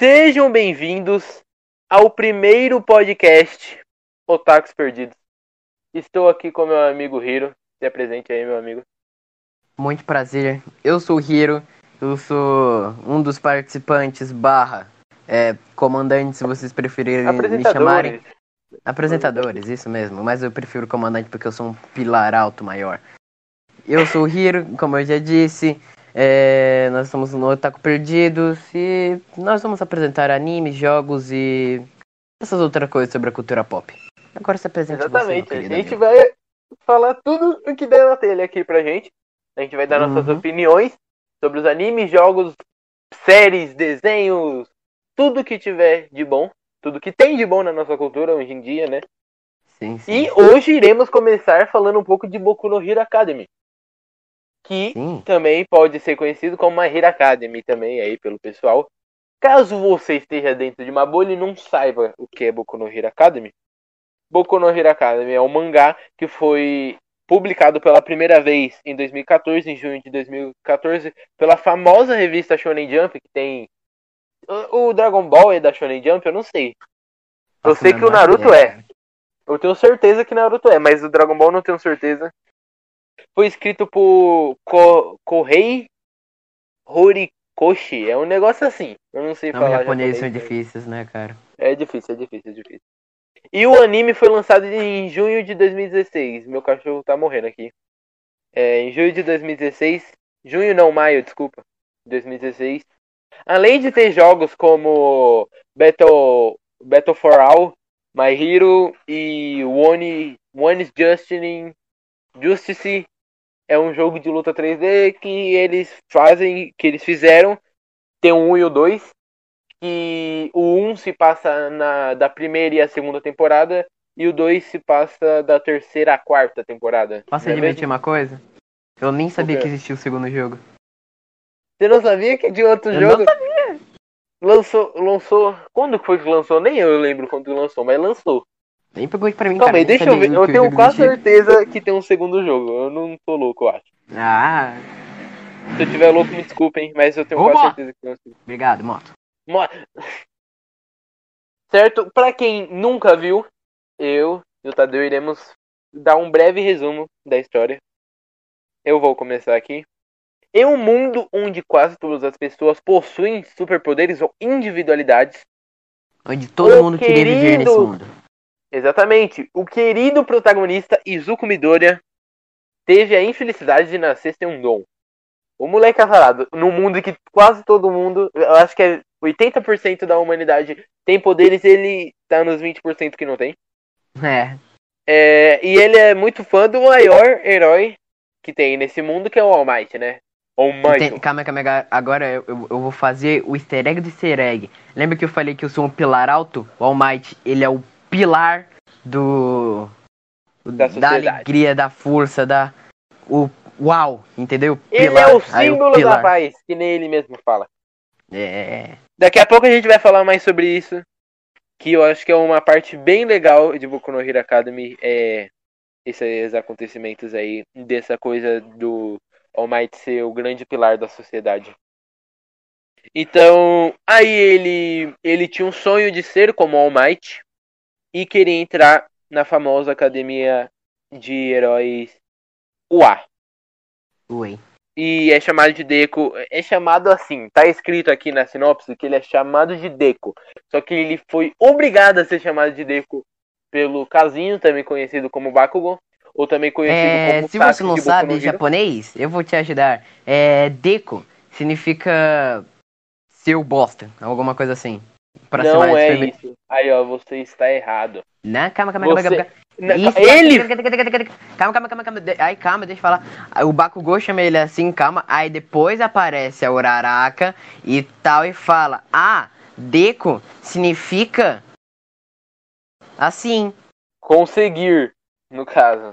Sejam bem-vindos ao primeiro podcast Otakus Perdidos. Estou aqui com meu amigo Hiro. Se apresente aí, meu amigo. Muito prazer. Eu sou o Hiro. Eu sou um dos participantes barra é, comandante, se vocês preferirem me chamarem. Apresentadores, isso mesmo. Mas eu prefiro comandante porque eu sou um pilar alto maior. Eu sou o Hiro, como eu já disse. É, nós estamos no Otaku Perdidos e nós vamos apresentar animes, jogos e essas outras coisas sobre a cultura pop. Agora se apresenta Exatamente, você, a gente amigo. vai falar tudo o que der na telha aqui pra gente. A gente vai dar nossas uhum. opiniões sobre os animes, jogos, séries, desenhos, tudo que tiver de bom, tudo que tem de bom na nossa cultura hoje em dia, né? Sim, sim. E hoje iremos começar falando um pouco de Boku no Hero Academy que Sim. também pode ser conhecido como uma Hero Academy também aí pelo pessoal. Caso você esteja dentro de uma bolha e não saiba o que é Boku no Hero Academy, Boku no Hero Academy é um mangá que foi publicado pela primeira vez em 2014, em junho de 2014, pela famosa revista Shonen Jump, que tem o Dragon Ball é da Shonen Jump, eu não sei. Eu sei que o Naruto é. Eu tenho certeza que Naruto é, mas o Dragon Ball não tenho certeza foi escrito por Ko Kohei Horikoshi. É um negócio assim. Eu não sei não, falar. Os japoneses são difíceis, né, cara? É difícil, é difícil, é difícil. E o anime foi lançado em junho de 2016. Meu cachorro tá morrendo aqui. É, em junho de 2016. Junho não, maio, desculpa. 2016. Além de ter jogos como Battle, Battle for All, My Hero e One, One is Justin, Justice é um jogo de luta 3D que eles fazem, que eles fizeram, tem o 1 e o 2, que o 1 se passa na, da primeira e a segunda temporada, e o 2 se passa da terceira à quarta temporada. Posso é admitir uma coisa? Eu nem sabia que existia o segundo jogo. Você não sabia que tinha outro eu jogo? Não sabia. Lançou, lançou. Quando foi que lançou? Nem eu lembro quando lançou, mas lançou. Nem pegou pra mim, Calma aí, deixa eu ver. Eu tenho quase certeza que tem um segundo jogo. Eu não tô louco, eu acho. Ah. Se eu tiver louco, me desculpem, mas eu tenho Ô, quase certeza que tem um segundo. Obrigado, moto. Moto. Certo? Pra quem nunca viu, eu e o Tadeu iremos dar um breve resumo da história. Eu vou começar aqui. Em um mundo onde quase todas as pessoas possuem superpoderes ou individualidades, onde todo mundo queria viver nesse mundo Exatamente. O querido protagonista Izuku Midoriya teve a infelicidade de nascer sem um dom. O moleque azarado, num mundo que quase todo mundo, eu acho que é 80% da humanidade tem poderes, ele tá nos 20% que não tem. É. é. E ele é muito fã do maior herói que tem nesse mundo, que é o All Might, né? All Might. Calma, calma, agora eu, eu, eu, vou fazer o easter egg do easter egg. Lembra que eu falei que eu sou um pilar alto? O All Might, ele é o pilar do da, da alegria, da força, da o uau, entendeu? Pilar. Ele é o símbolo o da paz, que nem ele mesmo fala. É. Daqui a pouco a gente vai falar mais sobre isso, que eu acho que é uma parte bem legal de Boku no Hero Academy, é esses acontecimentos aí, dessa coisa do All Might ser o grande pilar da sociedade. Então, aí ele ele tinha um sonho de ser como All Might, e queria entrar na famosa academia de heróis UA. Ui. E é chamado de Deco. É chamado assim, tá escrito aqui na sinopse que ele é chamado de Deco. Só que ele foi obrigado a ser chamado de Deco pelo Casinho, também conhecido como Bakugo. Ou também conhecido é, como Se você não sabe japonês, eu vou te ajudar. É, Deco significa seu bosta, alguma coisa assim. Pra não é isso. Aí, ó, você está errado. Não, calma, calma, você... calma, calma. Isso, ele! Calma, calma, calma, calma. Aí, calma, deixa eu falar. O Bakugou chama ele assim, calma. Aí depois aparece a Uraraka e tal e fala: Ah, Deco significa assim. Conseguir, no caso.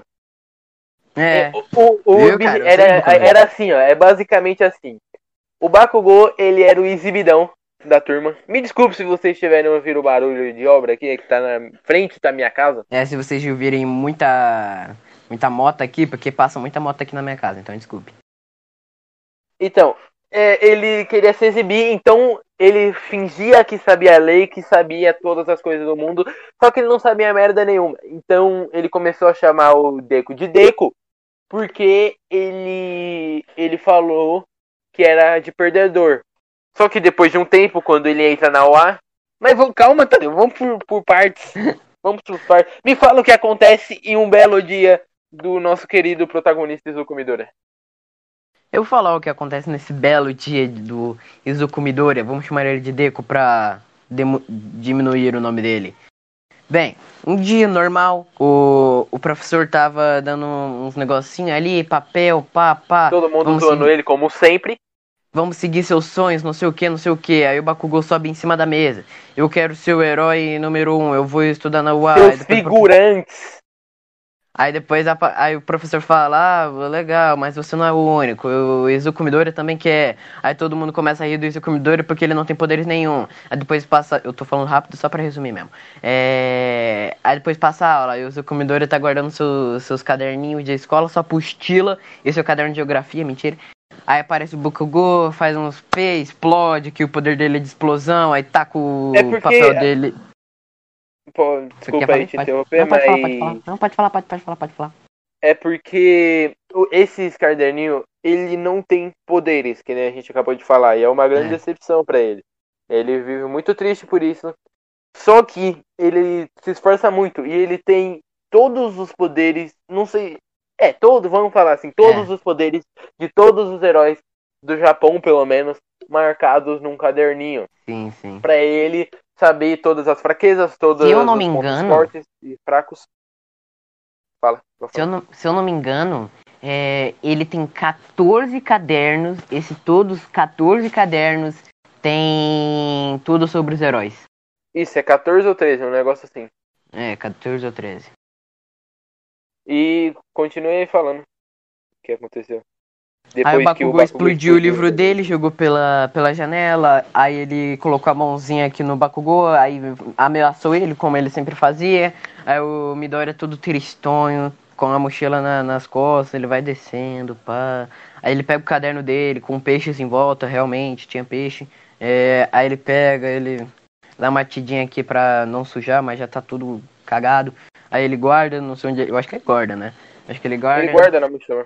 É. é o, o, o Viu, cara, era, era assim, ó. É basicamente assim. O Bakugou, ele era o exibidão da turma. Me desculpe se vocês estiverem ouvindo o barulho de obra aqui, que tá na frente da minha casa. É, se vocês ouvirem muita muita moto aqui, porque passa muita moto aqui na minha casa, então desculpe. Então, é, ele queria se exibir, então ele fingia que sabia a lei, que sabia todas as coisas do mundo, só que ele não sabia merda nenhuma. Então ele começou a chamar o Deco de Deco, porque ele ele falou que era de perdedor. Só que depois de um tempo, quando ele entra na OA, mas vamos, calma, Tadeu, vamos por, por partes. Vamos por partes. Me fala o que acontece em um belo dia do nosso querido protagonista Izuku Midoriya. Eu vou falar o que acontece nesse belo dia do Izuku Midoriya, vamos chamar ele de Deco pra diminuir o nome dele. Bem, um dia normal, o, o professor tava dando uns negocinhos ali, papel, pá, pá. Todo mundo zoando seguir, ele, como sempre. Vamos seguir seus sonhos, não sei o que, não sei o que. Aí o Bakugou sobe em cima da mesa. Eu quero ser o herói número um, eu vou estudar na UA. Seus figurantes. Aí depois a, aí o professor fala, ah, legal, mas você não é o único. O Izuku Midori também quer. Aí todo mundo começa a rir do Izuku Midori porque ele não tem poderes nenhum. Aí depois passa. Eu tô falando rápido só pra resumir mesmo. É, aí depois passa a aula, e o Izuku Midori tá guardando seu, seus caderninhos de escola, sua apostila e seu caderno de geografia, mentira. Aí aparece o Bakugou, faz uns P, explode, que o poder dele é de explosão, aí taca o é porque... papel dele. Pô, desculpa aí te interromper, mas. Pode falar, pode falar. Não, pode falar, pode, pode falar, pode falar. É porque esse caderninho, ele não tem poderes, que nem a gente acabou de falar, e é uma grande é. decepção para ele. Ele vive muito triste por isso. Só que ele se esforça muito e ele tem todos os poderes, não sei, é, todos, vamos falar assim, todos é. os poderes de todos os heróis do Japão, pelo menos, marcados num caderninho. Sim, sim. Pra ele saber todas as fraquezas, todos se eu não me engano, fortes e fracos. Fala. Se eu não, se eu não me engano, é, ele tem 14 cadernos. Esse todos 14 cadernos tem tudo sobre os heróis. Isso, é 14 ou 13, um negócio assim. É, 14 ou 13. E continue falando o que aconteceu. Depois aí o Bakugou, explodiu o livro dele, jogou pela, pela janela, aí ele colocou a mãozinha aqui no Bakugou, aí ameaçou ele, como ele sempre fazia. Aí o Midori é todo tristonho, com a mochila na, nas costas, ele vai descendo, pá. Aí ele pega o caderno dele, com peixes em volta, realmente, tinha peixe. É, aí ele pega, ele dá uma tidinha aqui pra não sujar, mas já tá tudo cagado. Aí ele guarda, não sei onde. Eu acho que ele guarda, né? Acho que ele guarda. Ele guarda na mochila.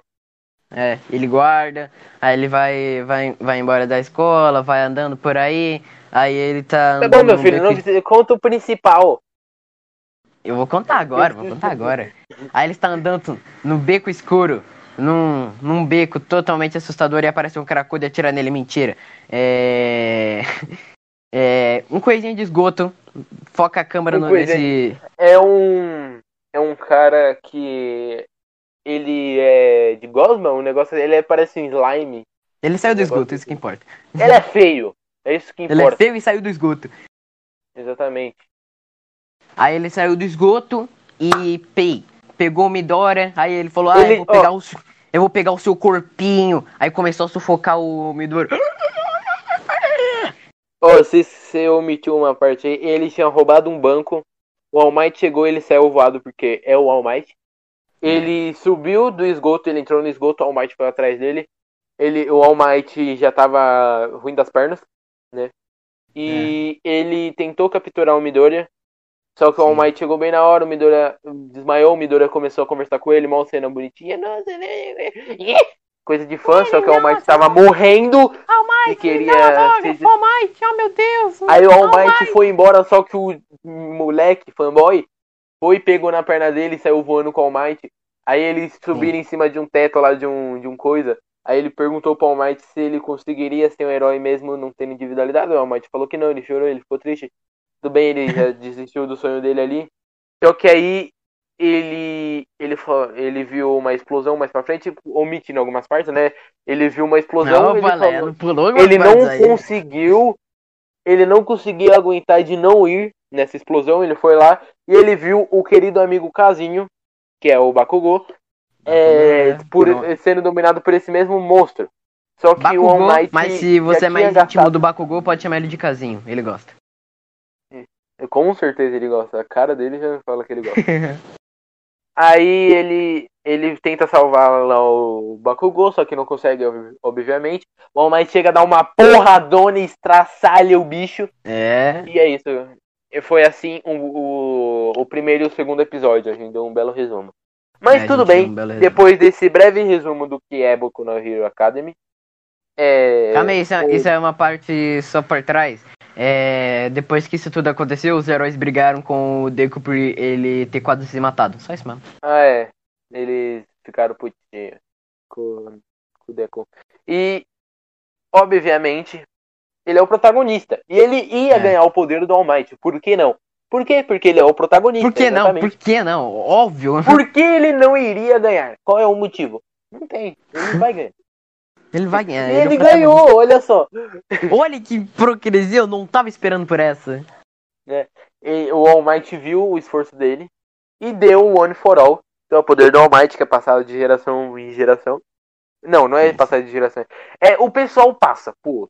É, ele guarda, aí ele vai, vai, vai embora da escola, vai andando por aí, aí ele tá. Tá bom, meu filho, não, conta o principal. Eu vou contar agora, vou contar agora. Aí ele está andando no beco escuro, num, num beco totalmente assustador e aparece um cracudo e atira nele. Mentira. É. É, um coisinha de esgoto. Foca a câmera um no, nesse. É um. É um cara que. Ele é de Gosman, o negócio ele é, parece um slime. Ele saiu do esgoto, isso que importa. Ele é feio. É isso que importa. Ele é feio e saiu do esgoto. Exatamente. Aí ele saiu do esgoto e pei, pegou o Midora, aí ele falou, ah, ele, eu vou pegar ó, o. Eu vou pegar o seu corpinho. Aí começou a sufocar o Midora. Oh, se você omitiu uma parte aí, ele tinha roubado um banco. O All Might chegou ele saiu voado porque é o All Might. Ele subiu do esgoto, ele entrou no esgoto, o All Might foi atrás dele. Ele, o All Might já tava ruim das pernas, né? E é. ele tentou capturar o Midoriya. Só que Sim. o All Might chegou bem na hora, o Midoriya desmaiou, o Midoriya começou a conversar com ele, mal cena bonitinha. Nossa, coisa de fã, só que o All Might tava morrendo All Might, e queria. Não, All Might, oh meu Deus! Aí o All, All Might, Might foi embora, só que o moleque, fanboy, foi, pegou na perna dele e saiu voando com o All Might. Aí eles subiram em cima de um teto lá de um, de um coisa. Aí ele perguntou pro All Might se ele conseguiria ser um herói mesmo não tendo individualidade. O All Might falou que não, ele chorou, ele ficou triste. Tudo bem, ele já desistiu do sonho dele ali. Só que aí ele ele ele viu uma explosão mais para frente, omitindo algumas partes, né? Ele viu uma explosão, não, ele, falou, pulou ele não aí. conseguiu, ele não conseguiu aguentar de não ir nessa explosão, ele foi lá e ele viu o querido amigo Casinho, que é o Bakugou, é, é, por, sendo dominado por esse mesmo monstro. Só que Bakugou, o All Might Mas se você é mais íntimo do Bakugou, pode chamar ele de Casinho, ele gosta. Com certeza ele gosta. A cara dele já fala que ele gosta. Aí ele ele tenta salvar lá o Bakugou, só que não consegue, obviamente. O All Might chega a dar uma porradona e estraçalha o bicho. É. E é isso. Foi assim o, o, o primeiro e o segundo episódio. A gente deu um belo resumo. Mas é, tudo bem, um depois desse breve resumo do que é Boku no Hero Academy. É... Calma aí, isso, é, isso é uma parte só por trás. É, depois que isso tudo aconteceu, os heróis brigaram com o Deku por ele ter quase se matado. Só isso mesmo. Ah, é. Eles ficaram putinhos com, com o Deku. E, obviamente, ele é o protagonista. E ele ia é. ganhar o poder do All Might. Por que não? Por quê? Porque ele é o protagonista. Por que exatamente. não? Por que não? Óbvio. Por que ele não iria ganhar? Qual é o motivo? Não tem. Ele vai ganhar. Ele vai ganhar. Ele, ele ganhou, olha só. Olha que hipocrisia, eu não tava esperando por essa. É, o All Might viu o esforço dele e deu o One for All. Então o poder do All Might que é passado de geração em geração. Não, não é passado de geração. É, o pessoal passa, pô.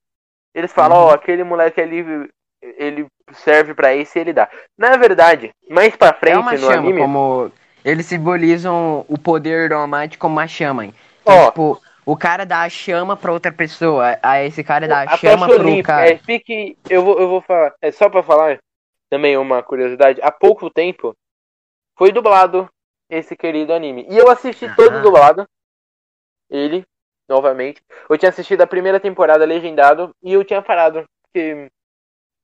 Eles falam, ó, uhum. oh, aquele moleque ali, ele serve para isso e ele dá. Na verdade, mais pra frente é uma no chama, anime... como eles simbolizam o poder do All Might como uma chama. Então, oh, tipo, o cara dá a chama pra outra pessoa, aí esse cara dá a, a chama pro limpa, cara. É, fique, eu vou, eu vou falar, é só pra falar também uma curiosidade, há pouco tempo foi dublado esse querido anime. E eu assisti ah. todo dublado, ele, novamente. Eu tinha assistido a primeira temporada legendado e eu tinha parado. Porque,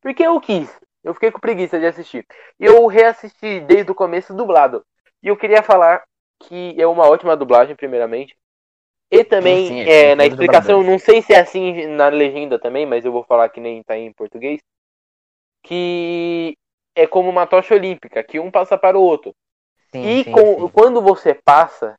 porque eu quis. Eu fiquei com preguiça de assistir. E eu reassisti desde o começo dublado. E eu queria falar que é uma ótima dublagem, primeiramente. E também, sim, sim, é, na explicação, não sei se é assim na legenda também, mas eu vou falar que nem tá em português. Que é como uma tocha olímpica, que um passa para o outro. Sim, e com, quando você passa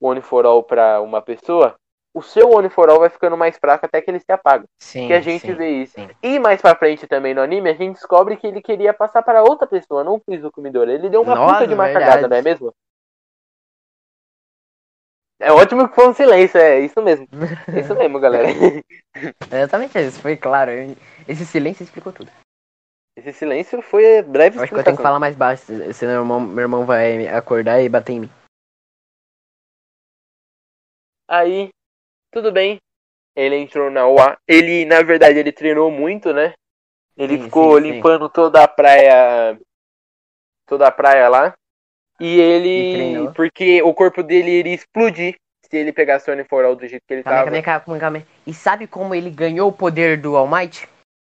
o One for All para uma pessoa, o seu One for All vai ficando mais fraco até que ele se apaga. Sim, que a gente vê isso. E mais pra frente também no anime, a gente descobre que ele queria passar para outra pessoa, não o Kumidora. Ele deu uma Nossa, puta de uma verdade. cagada, não é mesmo? É ótimo que foi um silêncio, é isso mesmo. É isso mesmo, galera. Exatamente isso, foi claro. Esse silêncio explicou tudo. Esse silêncio foi breve. Acho que eu tenho que falar mais baixo, senão meu irmão, meu irmão vai acordar e bater em mim. Aí, tudo bem. Ele entrou na UA. Ele, na verdade, ele treinou muito, né? Ele sim, ficou sim, limpando sim. toda a praia. Toda a praia lá. E ele. Porque o corpo dele iria explodir se ele pegasse o Uniforal do jeito que ele calma, tava. Calma, calma, calma. E sabe como ele ganhou o poder do All Might?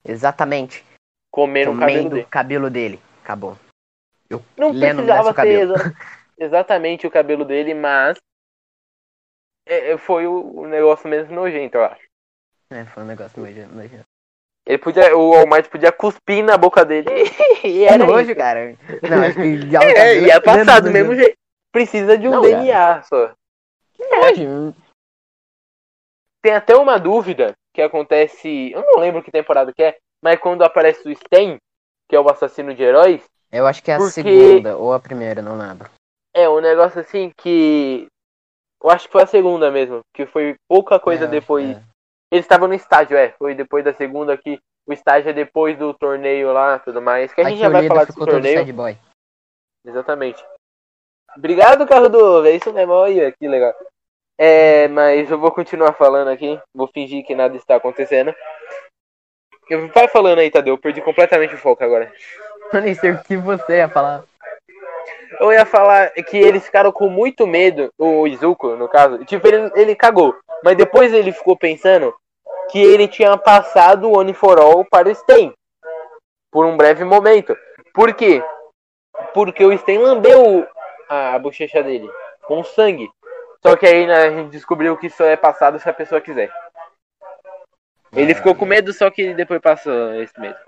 Exatamente. Comendo, Comendo o cabelo dele. cabelo dele. Acabou. Eu não precisava ter exatamente o cabelo dele, mas é, é, foi o, o, negócio mesmo nojento, eu acho. É, foi um negócio nojento. Ele podia, o All Might podia cuspir na boca dele e era é nojo, isso. cara. Não, acho que é, ia passar do mesmo jeito. Precisa de um não, DNA cara. só. Que Tem até uma dúvida que acontece. Eu não lembro que temporada que é, mas quando aparece o Sten, que é o assassino de heróis. Eu acho que é a porque... segunda ou a primeira, não lembro. É, um negócio assim que eu acho que foi a segunda mesmo, que foi pouca coisa é, depois. É. Eles estavam no estádio, é. Foi depois da segunda que o estágio é depois do torneio lá tudo mais. Que a gente já vai falar desse torneio. Exatamente. Obrigado, carro do. É isso mesmo, olha que legal. É, mas eu vou continuar falando aqui. Vou fingir que nada está acontecendo. Vai falando aí, Tadeu. Eu perdi completamente o foco agora. Eu nem sei o que você ia falar. Eu ia falar que eles ficaram com muito medo, o Izuku, no caso. Tipo, ele, ele cagou. Mas depois ele ficou pensando que ele tinha passado o One for All para o Sten. Por um breve momento. Por quê? Porque o Sten lambeu a, bochecha dele com sangue. Só que aí né, a gente descobriu que isso é passado se a pessoa quiser. Ele ficou com medo, só que depois passou esse medo.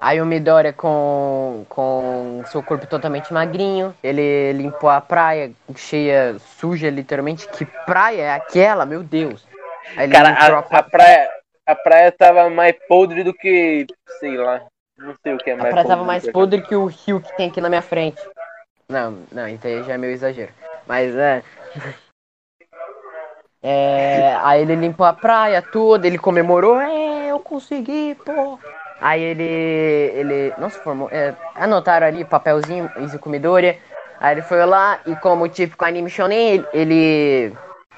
Aí o Midoriya com, com seu corpo totalmente magrinho, ele limpou a praia cheia, suja literalmente. Que praia é aquela, meu Deus? Cara, a, a, praia, a praia tava mais podre do que, sei lá, não sei o que é mais A praia tava mais podre que o rio que tem aqui na minha frente. Não, não, isso aí já é meio exagero. Mas é... É, aí ele limpou a praia, tudo, ele comemorou, é, eu consegui, pô. Aí ele. ele. Nossa, formou. É, anotaram ali papelzinho, Izuku Midoriya. Aí ele foi lá e como típico anime shonen, ele, ele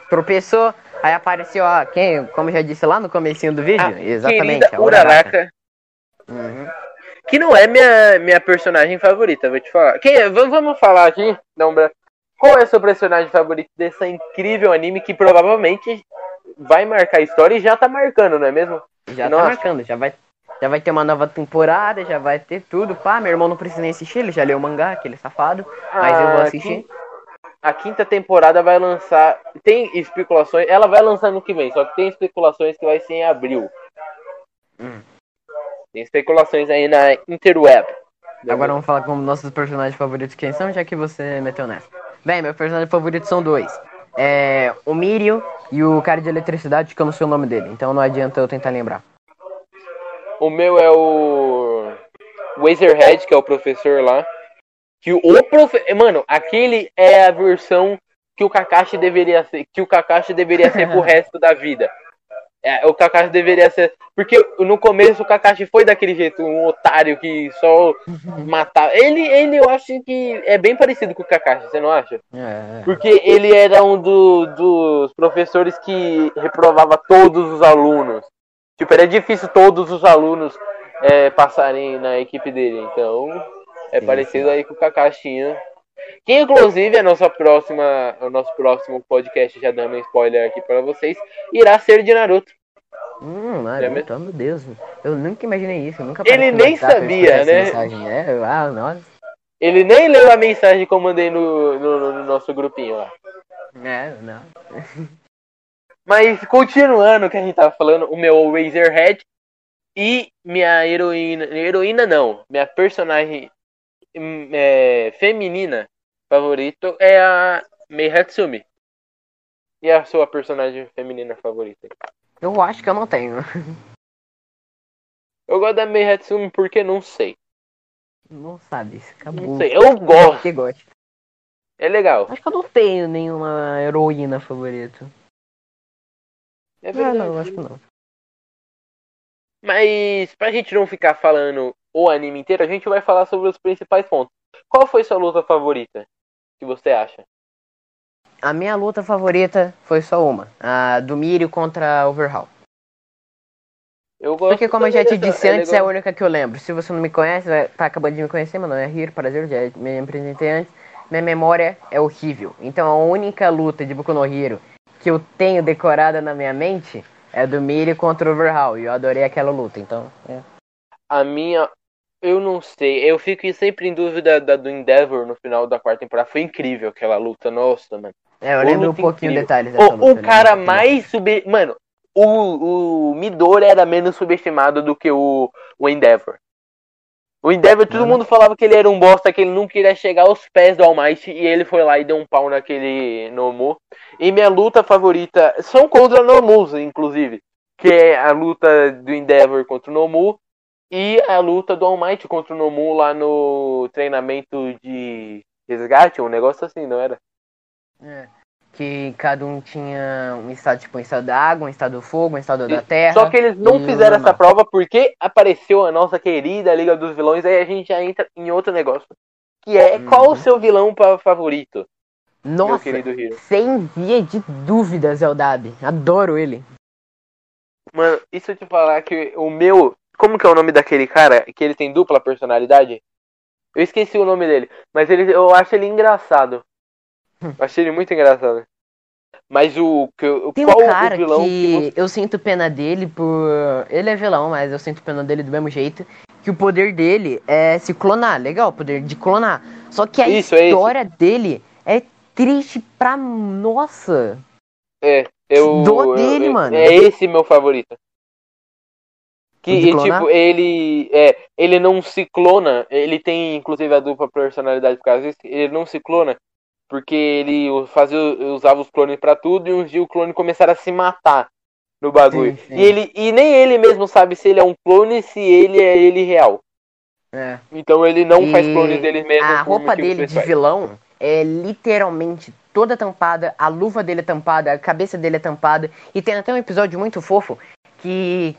tropeçou, aí apareceu, ó, quem, como já disse lá no comecinho do vídeo, A exatamente, querida a Uraraka. Uraraka, Uhum. que não é minha, minha personagem favorita, vou te falar. Quem, é? vamos, falar aqui, não, qual é seu personagem favorito desse incrível anime que provavelmente vai marcar a história e já tá marcando, não é mesmo? Já Nossa. tá marcando, já vai, já vai ter uma nova temporada, já vai ter tudo, pá, meu irmão não precisa nem assistir, ele já leu o mangá, aquele safado, mas eu vou A assistir. quin- A quinta temporada vai lançar. Tem especulações. Ela vai lançar no que vem, só que tem especulações que vai ser em abril. Hum. Tem especulações aí na Interweb. Agora vamos falar com nossos personagens favoritos quem são, já que você meteu nessa. Bem, meus personagens favoritos são dois. É o Mirio e o cara de eletricidade, que eu não sei o nome dele, então não adianta eu tentar lembrar. O meu é o. Ezerhead, que é o professor lá. Que o profe... Mano, aquele é a versão que o Kakashi deveria ser. Que o Kakashi deveria ser pro resto da vida. É, o Kakashi deveria ser. Porque no começo o Kakashi foi daquele jeito, um otário que só matava. Ele, ele eu acho que é bem parecido com o Kakashi, você não acha? É, Porque ele era um do- dos professores que reprovava todos os alunos. Tipo, era difícil todos os alunos é, passarem na equipe dele. Então, é Sim, parecido aí com o Kakashinha. Que inclusive a nossa próxima, o nosso próximo podcast, já dando um spoiler aqui para vocês, irá ser de Naruto. Hum, É Naruto, oh, meu Deus. Eu nunca imaginei isso. Eu nunca Ele nem sabia, né? Mensagem. É, eu- ah, nossa. Ele nem leu a mensagem que eu mandei no, no- no nosso grupinho lá. É, não. Mas continuando o que a gente tava falando, o meu Razorhead e minha heroína. Heroína não, minha personagem é, feminina favorito é a Mei Hatsumi. E a sua personagem feminina favorita? Eu acho que eu não tenho. Eu gosto da Mei Hatsumi porque não sei. Não sabe, acabou. Não sei, eu gosto. Que gosta. É legal. Acho que eu não tenho nenhuma heroína favorita. É Ah, verdade. não, acho que não. Mas pra gente não ficar falando o anime inteiro, a gente vai falar sobre os principais pontos. Qual foi sua luta favorita? Que você acha? A minha luta favorita foi só uma. A do Mirio contra Overhaul. Eu gosto Porque como eu já te disse antes, é a legal. única que eu lembro. Se você não me conhece, tá acabando de me conhecer, meu nome é Hiro, prazer, já me apresentei antes. Minha memória é horrível. Então a única luta de Boku no Hero que eu tenho decorada na minha mente é do Mirio contra o Overhaul. E eu adorei aquela luta, então... É. A minha. Eu não sei. Eu fico sempre em dúvida da do Endeavor no final da quarta temporada. Foi incrível aquela luta, nossa, mano. É, eu lembro um luta pouquinho incrível. detalhes dessa luta. O, eu o lembro cara mais sub. Mano, o, o Midori era menos subestimado do que o, o Endeavor. O Endeavor, todo Mano. mundo falava que ele era um bosta, que ele não queria chegar aos pés do All Might, e ele foi lá e deu um pau naquele Nomu. E minha luta favorita são contra Nomus, inclusive. Que é a luta do Endeavor contra o Nomu e a luta do All Might contra o Nomu lá no treinamento de resgate, um negócio assim, não era? É, que cada um tinha um estado, tipo, um estado da água, um estado do fogo, um estado da terra. Só que eles não fizeram essa prova porque apareceu a nossa querida Liga dos Vilões, aí a gente já entra em outro negócio. Que é qual Uhum. o seu vilão favorito, meu Nossa, sem via de dúvidas é o Dab. Adoro ele. Mano, isso eu te falar que o meu. Como que é o nome daquele cara que ele tem dupla personalidade? Eu esqueci o nome dele, mas ele, eu acho ele engraçado. Eu achei ele muito engraçado. Mas o, que- Tem qual um cara o vilão que, que eu sinto pena dele por. Ele é vilão, mas eu sinto pena dele do mesmo jeito. Que o poder dele é se clonar. Legal, o poder de clonar. Só que a Isso, é história dele é triste pra. Nossa! É, eu. Dó dele, eu- mano. É esse meu favorito. Que, e, tipo, ele. É, ele não se clona. Ele tem, inclusive, a dupla personalidade por causa disso. Ele não se clona. Porque ele fazia, usava os clones pra tudo e um dia o clone começaram a se matar no bagulho. Sim, sim. E, ele, e nem ele mesmo sabe se ele é um clone se ele é ele real. É. Então ele não faz E clones dele mesmo. A roupa dele de vilão é literalmente toda tampada, a luva dele é tampada, a cabeça dele é tampada. E tem até um episódio muito fofo que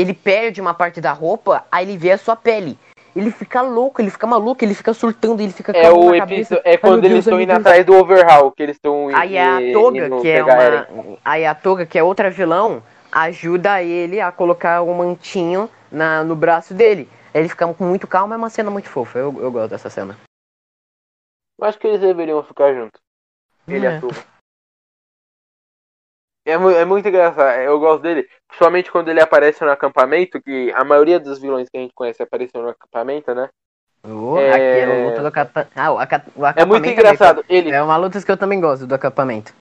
ele perde uma parte da roupa, aí ele vê a sua pele. ele fica louco, ele fica maluco, ele fica surtando, ele fica É o episódio, é quando eles estão indo atrás do Overhaul, que eles estão Aí a Toga, que é uma aí a Toga, que é outra vilão, ajuda ele a colocar o um mantinho na, no braço dele. Ele fica com muito calmo, é uma cena muito fofa. Eu, eu gosto dessa cena. Eu acho que eles deveriam ficar juntos. Ele é. e a Toga. É, é, muito engraçado, eu gosto dele, principalmente quando ele aparece no acampamento, que a maioria dos vilões que a gente conhece apareceu no acampamento, né? Oh, é... Aqui, luta do ah, o, aca... o acampamento. É muito engraçado. Também, ele... É uma luta que eu também gosto do acampamento.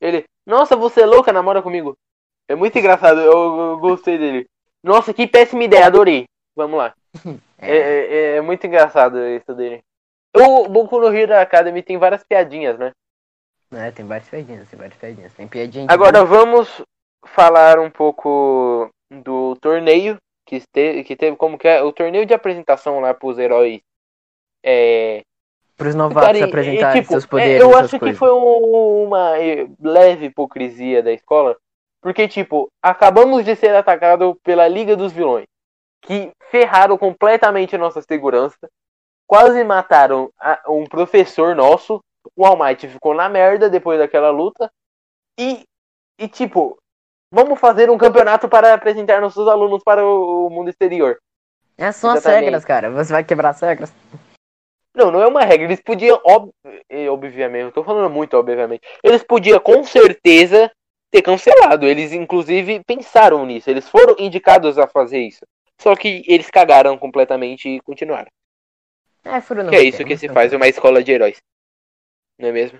Ele, nossa, você é louca, namora comigo. É muito engraçado, eu, eu gostei dele. Nossa, que péssima ideia, adorei. Vamos lá. É. É, é, é, muito engraçado isso dele. O Boku no Hero Academy tem várias piadinhas, né? É, tem várias piadinhas, tem várias piadinhas. Tem piadinha Agora vamos falar um pouco do torneio que teve, que teve como que é o torneio de apresentação lá para os heróis. É, para os novatos Cara, apresentarem tipo, seus é, poderes. Eu acho coisas. que foi um, uma leve hipocrisia da escola, porque tipo acabamos de ser atacados pela Liga dos Vilões, que ferraram completamente nossa segurança, quase mataram um professor nosso o All Might ficou na merda depois daquela luta. E, e tipo, vamos fazer um campeonato para apresentar nossos alunos para o, mundo exterior. É são as regras, cara. Você vai quebrar as regras. Não, não é uma regra. Eles podiam, ob... obviamente, eu tô falando muito obviamente. Eles podiam com certeza ter cancelado. Eles inclusive pensaram nisso. Eles foram indicados a fazer isso. Só que eles cagaram completamente e continuaram. É, foram que é isso que se faz uma escola de heróis não é mesmo?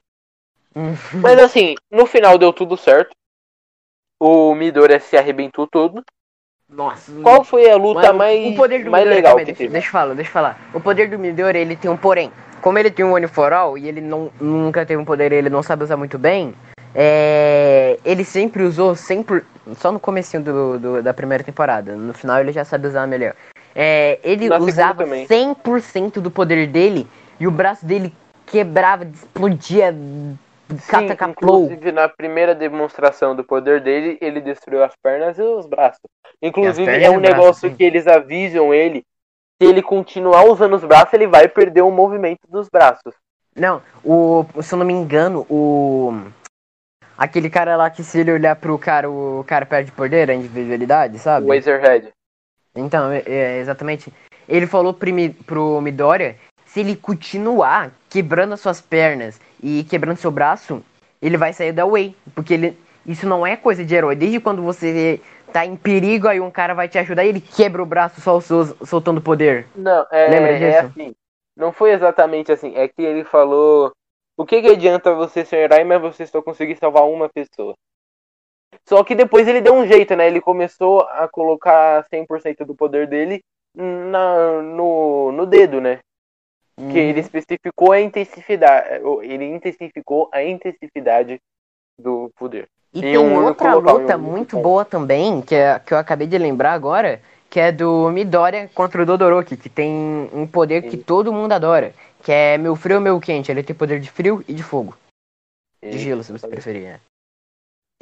Mas assim, no final deu tudo certo. O Midoriya se arrebentou todo. Nossa. Qual foi a luta mais, o poder do mais legal também, que deixa, teve? Deixa eu falar, deixa eu falar. O poder do Midoriya, ele tem um porém. Como ele tem um One for All e ele não, nunca teve um poder ele não sabe usar muito bem, é, ele sempre usou sempre só no comecinho do, do, da primeira temporada. No final ele já sabe usar melhor. É, ele Na usava 100% do poder dele e o braço dele quebrava, explodia, catacapou. Inclusive, na primeira demonstração do poder dele, ele destruiu as pernas e os braços. Inclusive, é um negócio que eles avisam ele. Se ele continuar usando os braços, ele vai perder o movimento dos braços. Não, o, se eu não me engano, o. Aquele cara lá que se ele olhar pro cara, o cara perde poder, a individualidade, sabe? O Razorhead. Então, é, é, exatamente. Ele falou pro, pro Midoriya se ele continuar quebrando as suas pernas e quebrando seu braço, ele vai sair da Way. Porque ele, isso não é coisa de herói. Desde quando você tá em perigo, aí um cara vai te ajudar e ele quebra o braço só soltando poder. Não, é, Lembra é disso? é assim. Não foi exatamente assim. É que ele falou. O que, que adianta você ser herói, mas você só conseguir salvar uma pessoa? Só que depois ele deu um jeito, né? Ele começou a colocar 100% do poder dele na, no, no dedo, né? Que ele uhum. especificou a intensividade, ele intensificou a intensividade do poder. E tem um outra luta muito boa também, que, é, que eu acabei de lembrar agora, que é do Midoriya contra o Dodoroki, que tem um poder Sim. que todo mundo adora, que é meu frio, meu quente. Ele tem poder de frio e de fogo. Sim. De gelo, se você preferir, né?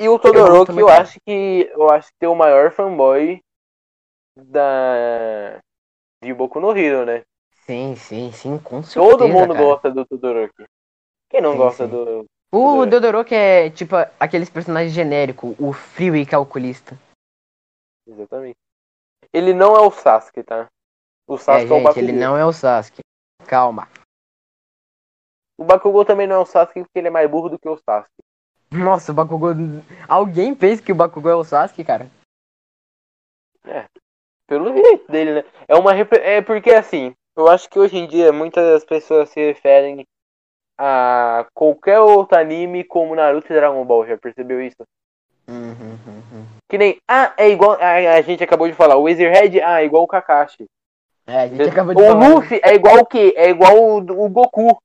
E o Todoroki, eu, eu acho que eu acho que tem o maior fanboy da de Boku no Hero, né? Sim, sim, sim, com certeza. Todo mundo cara. gosta do Todoroki. Quem não sim, sim. do. O Todoroki é tipo aqueles personagens genéricos, o frio e calculista. Exatamente. Ele não é o Sasuke, tá? O Sasuke é, é o Bakugou. Ele não é o Sasuke. Calma. O Bakugou também não é o Sasuke porque ele é mais burro do que o Sasuke. Nossa, o Bakugou. Alguém pensa que o Bakugou é o Sasuke, cara? É. Pelo jeito dele, né? É uma. É porque assim. Eu acho que hoje em dia muitas pessoas se referem a qualquer outro anime como Naruto e Dragon Ball, já percebeu isso? Uhum, uhum. uhum. Que nem, ah, é igual, a, a, gente acabou de falar, o Ezrehead, ah, é igual o Kakashi. É, a gente acabou de o falar. O Luffy é igual o quê? É igual o, o Goku.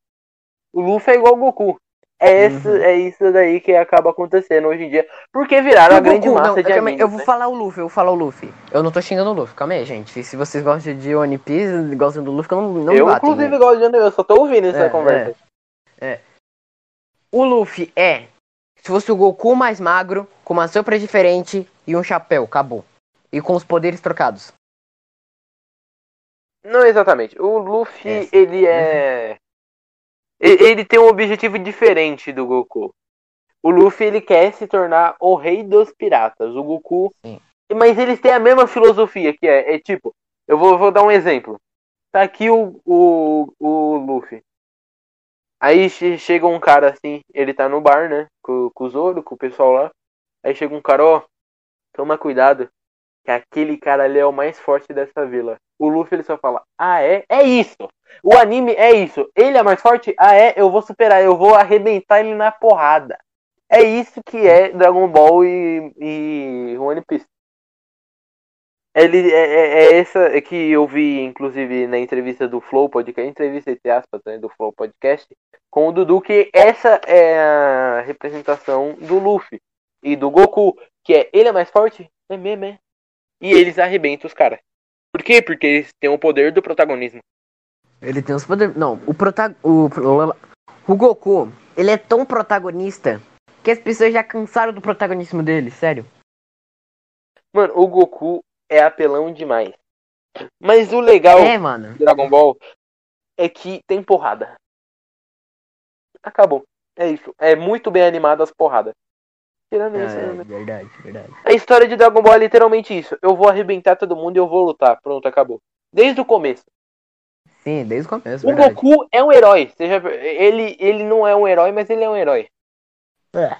O Luffy é igual o Goku. É, esse, uhum. é isso daí que acaba acontecendo hoje em dia. Porque viraram a grande massa não, de animes, Eu vou né? falar o Luffy, eu vou falar o Luffy. Eu não tô xingando o Luffy, calma aí, gente. Se vocês gostam de One Piece, gostam do Luffy, eu não, não Eu, batem, inclusive, né? gosto de One eu só tô ouvindo essa é, conversa. É, é. O Luffy é. Se fosse o Goku mais magro, com uma sopa diferente e um chapéu, acabou. E com os poderes trocados. Não exatamente. O Luffy, é. ele é. Ele tem um objetivo diferente do Goku. O Luffy ele quer se tornar o rei dos piratas. O Goku. Sim. Mas eles têm a mesma filosofia, que é, é tipo, eu vou, vou dar um exemplo. Tá aqui o, o, o Luffy. Aí chega um cara assim, ele tá no bar, né? Com, com o Zoro, com o pessoal lá. Aí chega um cara, ó, toma cuidado, que aquele cara ali é o mais forte dessa vila. O Luffy ele só fala, ah é? É isso! O anime é isso. Ele é mais forte? Ah é? Eu vou superar, eu vou arrebentar ele na porrada. É isso que é Dragon Ball e, e One Piece. Ele é, é, é, essa que eu vi, inclusive, na entrevista do Flow Podcast, entrevista entre aspas né, do Flow Podcast, com o Dudu, que essa é a representação do Luffy e do Goku, que é ele é mais forte? É mesmo, é. E eles arrebentam os caras. Por quê? Porque eles têm o poder do protagonismo. Ele tem os poderes. Não, o prota... o, o Goku, ele é tão protagonista que as pessoas já cansaram do protagonismo dele, sério. Mano, o Goku é apelão demais. Mas o legal é, mano. do Dragon Ball é que tem porrada. Acabou. É isso. É muito bem animado as porradas. Tirando é, isso. É, verdade, verdade. A história de Dragon Ball é literalmente isso. Eu vou arrebentar todo mundo e eu vou lutar. Pronto, acabou. Desde o começo. Sim, desde o começo. O verdade. Goku é um herói. Seja, ele, ele não é um herói, mas ele é um herói. É.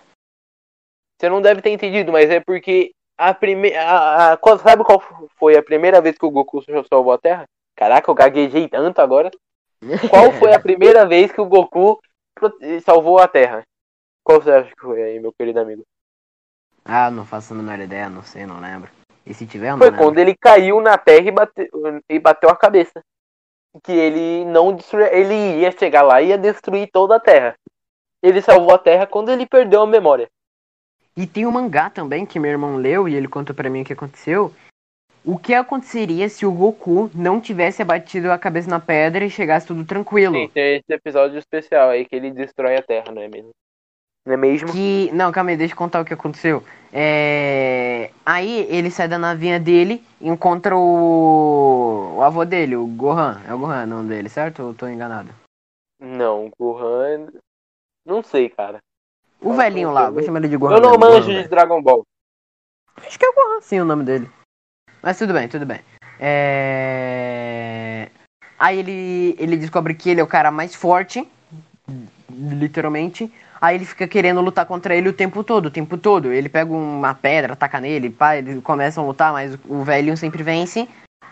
Você não deve ter entendido, mas é porque a primeira. Sabe qual foi a primeira vez que o Goku salvou a Terra? Caraca, eu gaguejei tanto agora. Qual foi a primeira vez que o Goku salvou a Terra? Qual você acha que foi aí, meu querido amigo? Ah, não faço a menor ideia, não sei, não lembro. E se tiver, não Foi lembro. quando ele caiu na Terra e bateu, e bateu a cabeça. Que ele não destruiu. Ele ia chegar lá e ia destruir toda a Terra. Ele salvou a Terra quando ele perdeu a memória. E tem um mangá também que meu irmão leu e ele contou para mim o que aconteceu. O que aconteceria se o Goku não tivesse abatido a cabeça na pedra e chegasse tudo tranquilo? Sim, tem esse episódio especial aí que ele destrói a Terra, não é mesmo? Não é mesmo? Que... Não, calma aí, deixa eu contar o que aconteceu. É... Aí ele sai da navinha dele e encontra o... o avô dele, o Gohan. É o Gohan o nome dele, certo? Ou eu tô enganado? Não, o Gohan. Não sei, cara. O velhinho lá, vou chamar ele de Gohan. Eu não manjo de Dragon Ball. Acho que é o Gohan, sim, o nome dele. Mas tudo bem, tudo bem. É... Aí ele, ele descobre que ele é o cara mais forte, literalmente. Aí ele fica querendo lutar contra ele o tempo todo, o tempo todo. Ele pega uma pedra, ataca nele, pá, eles começam a lutar, mas o velhinho sempre vence.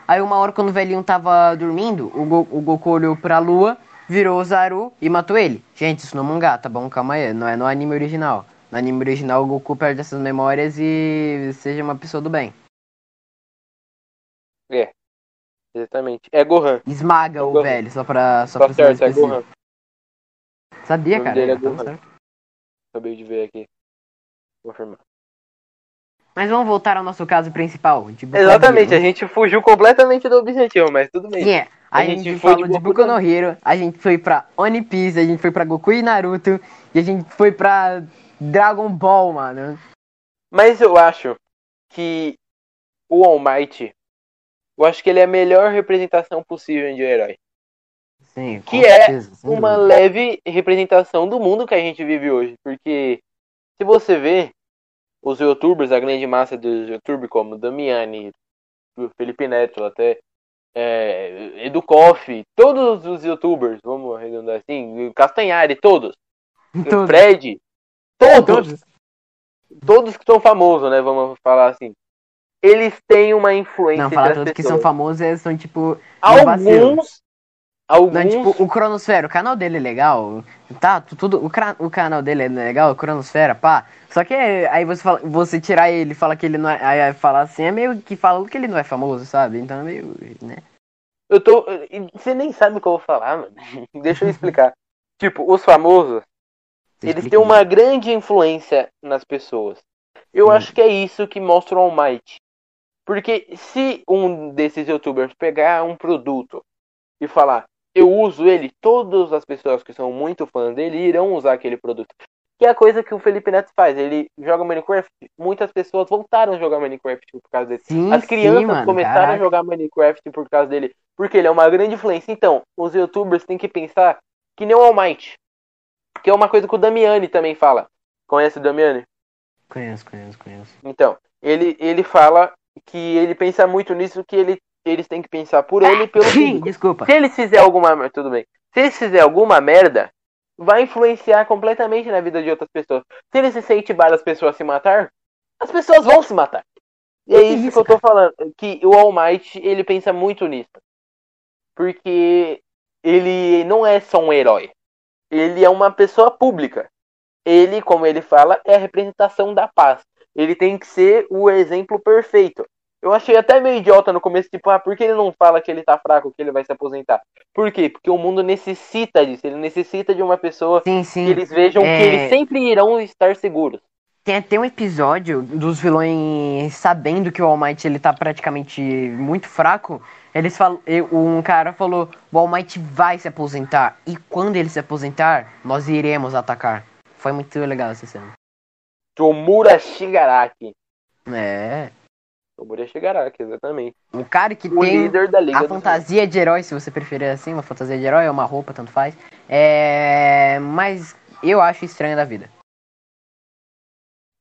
Aí uma hora quando o velhinho tava dormindo, o, Go o Goku olhou pra lua virou o Zaru e matou ele. Gente, isso no mangá, tá bom? Calma aí, não é no anime original. No anime original, o Goku perde essas memórias e seja uma pessoa do bem. É, exatamente. É Gohan. Esmaga é o Gohan. velho, só pra, só tá pra certo, é Gohan. Sabia, cara. É Gohan. Acabei de ver aqui. Confirmar. Mas vamos voltar ao nosso caso principal. Exatamente, a gente fugiu completamente do objetivo, mas tudo bem. Yeah. A, a gente, gente falou de Boku no Hero, a gente foi pra One Piece, a gente foi pra Goku e Naruto, e a gente foi pra Dragon Ball, mano. Mas eu acho que o All Might, eu acho que ele é a melhor representação possível de um herói. Sim, que é uma dúvida. leve representação do mundo que a gente vive hoje. Porque se você vê os youtubers, a grande massa dos youtubers como Damiani, Felipe Neto, até é, Educoff, todos os youtubers, vamos arredondar assim, Castanhari, todos. todos. Fred, todos. todos. Todos que são famosos, né? Vamos falar assim. Eles têm uma influência. Não, falar todos que são famosos, eles são tipo. Alguns. Alguns... Não, tipo, o Cronosfera, o canal dele é legal, tá? Tudo, o, o canal dele é legal, o Cronosfera, pá. Só que aí você, fala, você tirar ele e falar que ele não é. Aí falar assim, é meio que falando que ele não é famoso, sabe? Então é meio. né? Eu tô. Você nem sabe o que eu vou falar, mano. Deixa eu explicar. tipo, os famosos, você eles têm uma grande influência nas pessoas. Eu hum. acho que é isso que mostra o All Might. Porque se um desses youtubers pegar um produto e falar, eu uso ele, todas as pessoas que são muito fãs dele irão usar aquele produto. Que é a coisa que o Felipe Neto faz. Ele joga Minecraft, muitas pessoas voltaram a jogar Minecraft por causa dele. Sim, as crianças sim, mano, começaram caraca. a jogar Minecraft por causa dele. Porque ele é uma grande influência. Então, os youtubers têm que pensar que nem o All Might. Que é uma coisa que o Damiani também fala. Conhece o Damiani? Conheço, conheço, conheço. Então, ele, ele fala que ele pensa muito nisso, que ele, eles têm que pensar por ele e pelo público. Desculpa. Se eles fizerem alguma tudo bem. Se eles fizerem alguma merda, vai influenciar completamente na vida de outras pessoas. Se eles incentivarem as pessoas a se matar, as pessoas vão se matar. E é isso, que eu tô falando, que o All Might, ele pensa muito nisso. Porque ele não é só um herói. Ele é uma pessoa pública. Ele, como ele fala, é a representação da paz. Ele tem que ser o exemplo perfeito. Eu achei até meio idiota no começo, tipo, ah, por que ele não fala que ele tá fraco, que ele vai se aposentar? Por quê? Porque o mundo necessita disso. Ele necessita de uma pessoa Sim, sim. que eles vejam É. que eles sempre irão estar seguros. Tem até um episódio dos vilões sabendo que o All Might ele tá praticamente muito fraco. Eles falam, um cara falou: o All Might vai se aposentar e quando ele se aposentar, nós iremos atacar. Foi muito legal essa cena. Tomura Shigaraki. É. Tomura Shigaraki, exatamente. O cara que O tem líder da Liga a fantasia de herói, se você preferir assim, uma fantasia de herói ou uma roupa, tanto faz. É. Mas eu acho estranho da vida.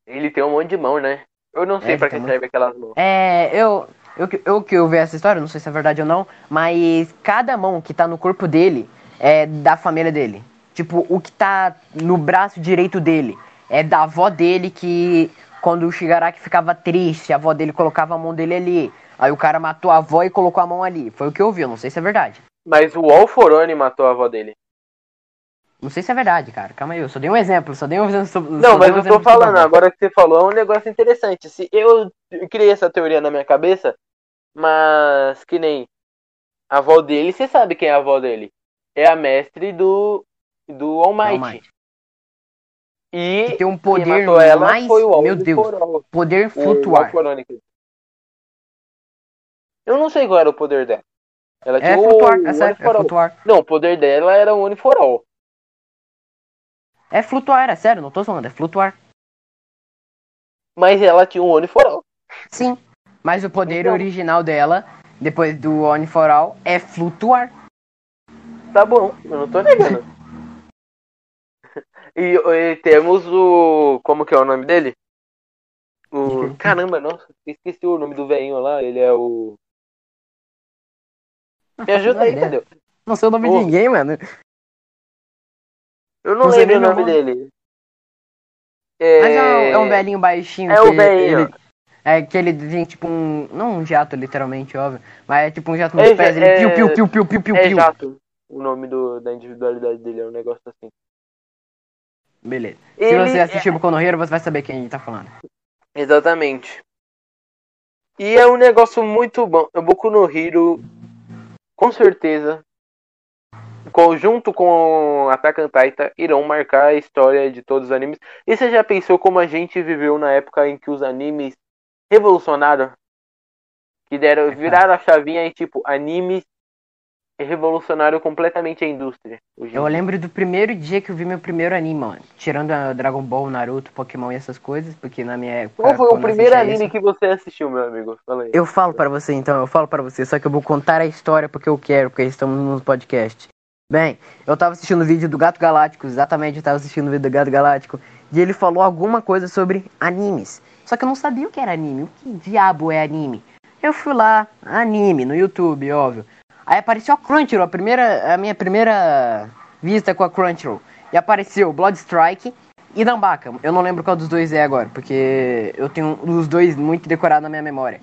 Ele tem um monte de mão, né? Eu não sei É, pra que um serve aquelas mãos. É, eu, eu, que- eu que eu vi essa história, não sei se é verdade ou não, mas cada mão que tá no corpo dele é da família dele. Tipo, o que tá no braço direito dele é da avó dele que quando o Shigaraki ficava triste, a avó dele colocava a mão dele ali. Aí o cara matou a avó e colocou a mão ali. Foi o que eu vi, eu não sei se é verdade. Mas o Alforone matou a avó dele. Não sei se é verdade, cara. Calma aí, eu só dei um exemplo, só dei um exemplo. Não, mas um eu tô falando, agora que você falou, é um negócio interessante. Se eu criei essa teoria na minha cabeça, mas que nem a avó dele, você sabe quem é a avó dele? É a mestre do do All Might. All Might. E Que tem um poder ela mais. foi o Meu Deus. Alforone. Poder flutuar. Alforone. Eu não sei qual era o poder dela. Ela É flutuar, é sério, é flutuar. Não, o poder dela era o One for All. É flutuar, é sério, não tô falando, é flutuar. Mas ela tinha um One for All. Sim. Mas o poder Então. original dela, depois do Oni for All, é flutuar. Tá bom, eu não tô negando. E, e temos o. Como que é o nome dele? O. Caramba, nossa, esqueci o nome do velhinho lá. Ele é o. Me ajuda aí, entendeu? Não sei o nome Ô. de ninguém, mano. Eu não, Não lembro o nome meu dele. É... Mas é um, é um velhinho baixinho. É o velhinho. ele- É que ele tem tipo um. Não um jato, literalmente, óbvio. Mas é tipo um jato É, nos pés. Ele é- piu, piu, piu, piu, piu, piu, É piu. jato. O nome do, da individualidade dele é um negócio assim. Beleza. Se Ele você é- assistiu Boku no Hero, você vai saber quem tá falando. Exatamente. E é um negócio muito bom. O Boku no Hero, com certeza, conjunto com on Titan, irão marcar a história de todos os animes. E você já pensou como a gente viveu na época em que os animes revolucionaram? Que deram, viraram a chavinha e tipo, animes revolucionaram completamente a indústria. Eu lembro do primeiro dia que eu vi meu primeiro anime, mano. Tirando a Dragon Ball, Naruto, Pokémon e essas coisas, porque na minha época. Qual foi o primeiro anime isso- que você assistiu, meu amigo? Eu falo pra você então, eu falo pra você, só que eu vou contar a história porque eu quero, porque estamos no podcast. Bem, eu tava assistindo o vídeo do Gato Galáctico, exatamente, eu tava assistindo o vídeo do Gato Galáctico, e ele falou alguma coisa sobre animes. Só que eu não sabia o que era anime, o que diabo é anime? Eu fui lá, anime, no YouTube, óbvio. Aí apareceu a Crunchyroll, a, primeira, a minha primeira vista com a Crunchyroll. E apareceu Blood Strike e Nambaka. Eu não lembro qual dos dois é agora, porque eu tenho os dois muito decorados na minha memória.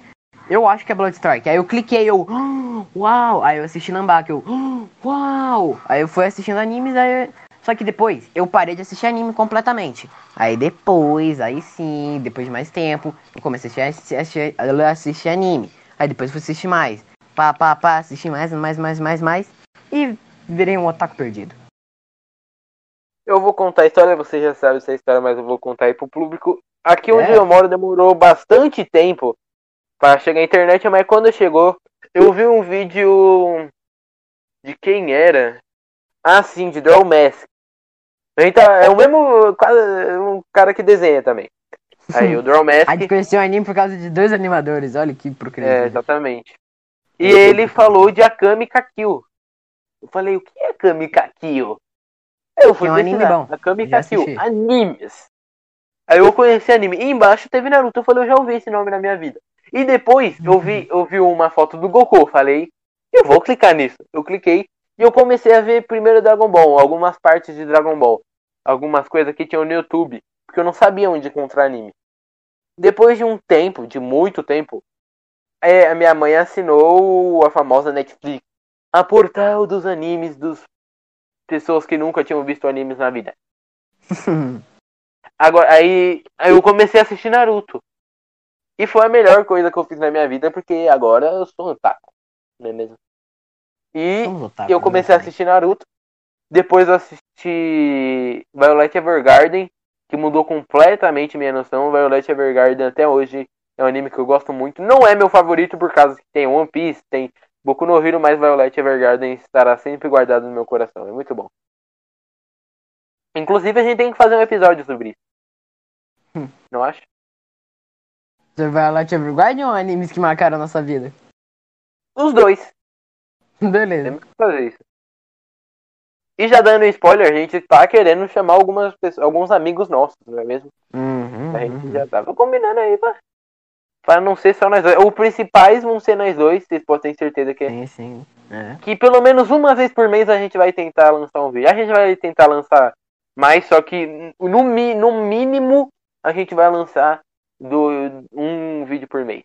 Eu acho que é Blood Strike. Aí eu cliquei, eu. "Ah, Uau! Aí eu assisti Nambaka, eu. "Ah, Uau! Aí eu fui assistindo animes, aí. Só que depois eu parei de assistir anime completamente. Aí depois, aí sim, depois de mais tempo, eu comecei a assistir, assistir, assistir anime. Aí depois fui assistir mais. Pá, pá, pá, assisti mais, mais, mais, mais, mais. E virei um otaku perdido. Eu vou contar a história, você já sabe essa história, mas eu vou contar aí pro público. Aqui onde É. eu moro demorou bastante tempo para chegar a internet, mas quando chegou, eu vi um vídeo de quem era? Ah, sim, de Draw Mask. Tá- é o mesmo quase, um cara que desenha também. Aí o Draw Mask, A gente conheceu o anime por causa de dois animadores, olha que é, procurei. exatamente. E ele falou de Akami Kakil. Eu falei, o que é Akami Kakil? Eu fui é um anime bom. Akami assisti. animes. Aí eu conheci anime. E embaixo teve Naruto. Eu falei, eu já ouvi esse nome na minha vida. E depois eu vi, eu vi uma foto do Goku. Eu falei, eu vou clicar nisso. Eu cliquei e eu comecei a ver primeiro Dragon Ball, algumas partes de Dragon Ball. Algumas coisas que tinham no YouTube. Porque eu não sabia onde encontrar anime. Depois de um tempo, de muito tempo, é, a minha mãe assinou a famosa Netflix. A portal dos animes dos pessoas que nunca tinham visto animes na vida. Agora, aí, aí eu comecei a assistir Naruto. E foi a melhor coisa que eu fiz na minha vida, porque agora eu sou um otaku. Não é mesmo? E otaku, eu comecei a né, assistir Naruto. Depois eu assisti Violet Evergarden, que mudou completamente minha noção. Violet Evergarden até hoje é um anime que eu gosto muito. Não é meu favorito por causa que tem One Piece, tem Boku no Hero, mas Violet Evergarden estará sempre guardado no meu coração. É muito bom. Inclusive a gente tem que fazer um episódio sobre isso. Hum. Não acha? Vai lá Evergarden ou animes que marcaram a nossa vida? Os dois. Beleza. Temos que fazer isso. E já dando spoiler, a gente tá querendo chamar algumas pessoas, alguns amigos nossos, não é mesmo? Uhum, A gente uhum. já tava combinando aí pra, pra não ser só nós dois. Os principais vão ser nós dois, vocês podem ter certeza que, Sim, sim. É. que pelo menos uma vez por mês a gente vai tentar lançar um vídeo. A gente vai tentar lançar mais, só que no, mi- no mínimo a gente vai lançar do, um vídeo por mês.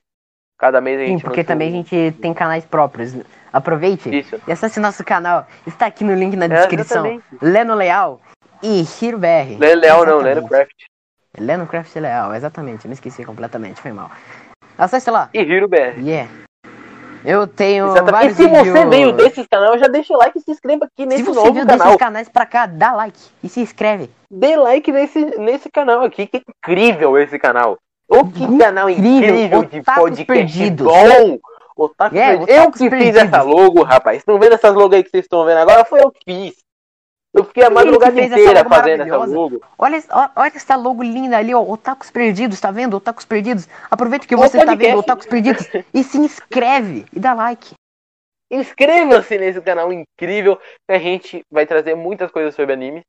Cada mês a gente Sim, porque também a um. gente tem canais próprios. Aproveite Isso. e acesse nosso canal. Está aqui no link na É, descrição. exatamente. Leno Leal e Hiro BR. Lê Leal não. Leno Craft. Leno Craft Leal, exatamente. Eu me esqueci completamente, foi mal. Acesse lá. E Hiro BR. Yeah. Eu tenho Exatamente. E se você vídeos- veio desses canais, já deixa o like e se inscreva aqui Se nesse você novo veio canal. desses canais pra cá, dá like e se inscreve. Dê like nesse, nesse canal aqui. Que incrível esse canal. O que Incrível, canal incrível de podcast Perdidos. bom. Otaku É, Perdidos. Eu que fiz Perdidos. essa logo, rapaz. Estão vendo essas logos aí que vocês estão vendo agora? Foi eu que fiz. Eu fiquei a madrugada essa inteira logo fazendo essa logo. Olha, olha essa logo linda ali, ó. Otakus Perdidos, tá vendo? Otakus Perdidos. Aproveita que você tá vendo Otakus Perdidos e se inscreve e dá like. Inscreva-se nesse canal incrível que a gente vai trazer muitas coisas sobre anime.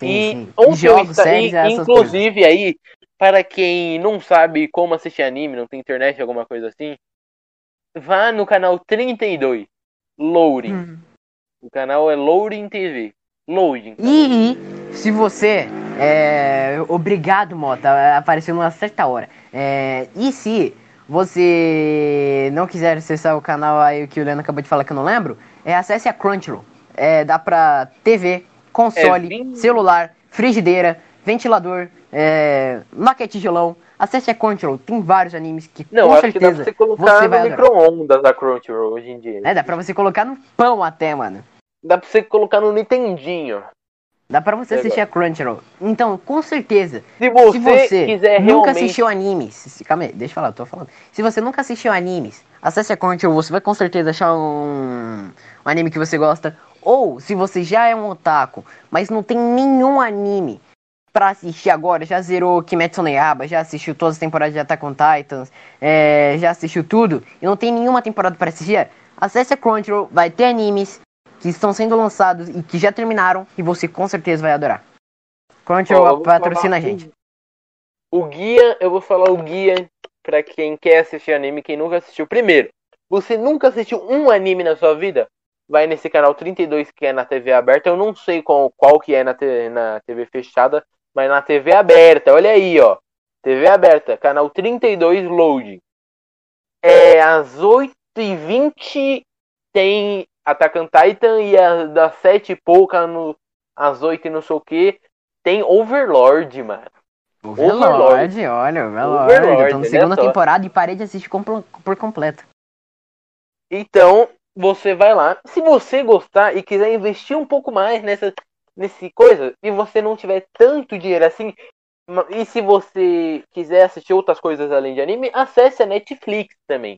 e onde eu Jogos, séries, e, inclusive aí, para quem não sabe como assistir anime, não tem internet, alguma coisa assim, vá no canal 32, Loading. Hum. O canal é Loading TV. Loading. E se você. É, obrigado, Mota. Apareceu numa certa hora. É, e se você não quiser acessar o canal aí que o Leandro acabou de falar que eu não lembro, é, acesse a Crunchyroll. É, dá pra TV, console, É, celular, frigideira, ventilador, é, maquete tijolão. Acesse a Crunchyroll. Tem vários animes que Não, com acho que dá certeza pra você colocar você no micro-ondas da Crunchyroll hoje em dia. É, dá pra você colocar no pão até, mano. Dá pra você colocar no Nintendinho. Dá pra você É, assistir a Crunchyroll. Então, com certeza, Se você, Se você quiser nunca realmente... assistiu animes, se- calma aí, deixa eu falar, eu tô falando. Se você nunca assistiu animes, acesse a Crunchyroll, você vai com certeza achar um, um anime que você gosta. Ou, se você já é um otaku, mas não tem nenhum anime pra assistir agora, já zerou Kimetsu no Yaiba, já assistiu todas as temporadas de Attack on Titans, é, já assistiu tudo, e não tem nenhuma temporada pra assistir, acesse a Crunchyroll, vai ter animes que estão sendo lançados e que já terminaram, e você com certeza vai adorar. Crunchyroll vou patrocina a gente. O guia, eu vou falar o guia pra quem quer assistir anime, quem nunca assistiu. Primeiro, você nunca assistiu um anime na sua vida? Vai nesse canal 32 que é na TV aberta. Eu não sei qual, qual que é na, te- na TV fechada, mas na TV aberta. Olha aí, ó. TV aberta, canal 32 Loading. É às 8h20 tem Attack on Titan e a, das 7 e pouca no, às 8 e não sei o que tem Overlord, mano. Overlord, olha, Overlord. Overlord, tô na segunda temporada e parei de assistir compl- por completo. Então, você vai lá. Se você gostar e quiser investir um pouco mais nessa nesse coisa, e você não tiver tanto dinheiro assim, e se você quiser assistir outras coisas além de anime, acesse a Netflix também.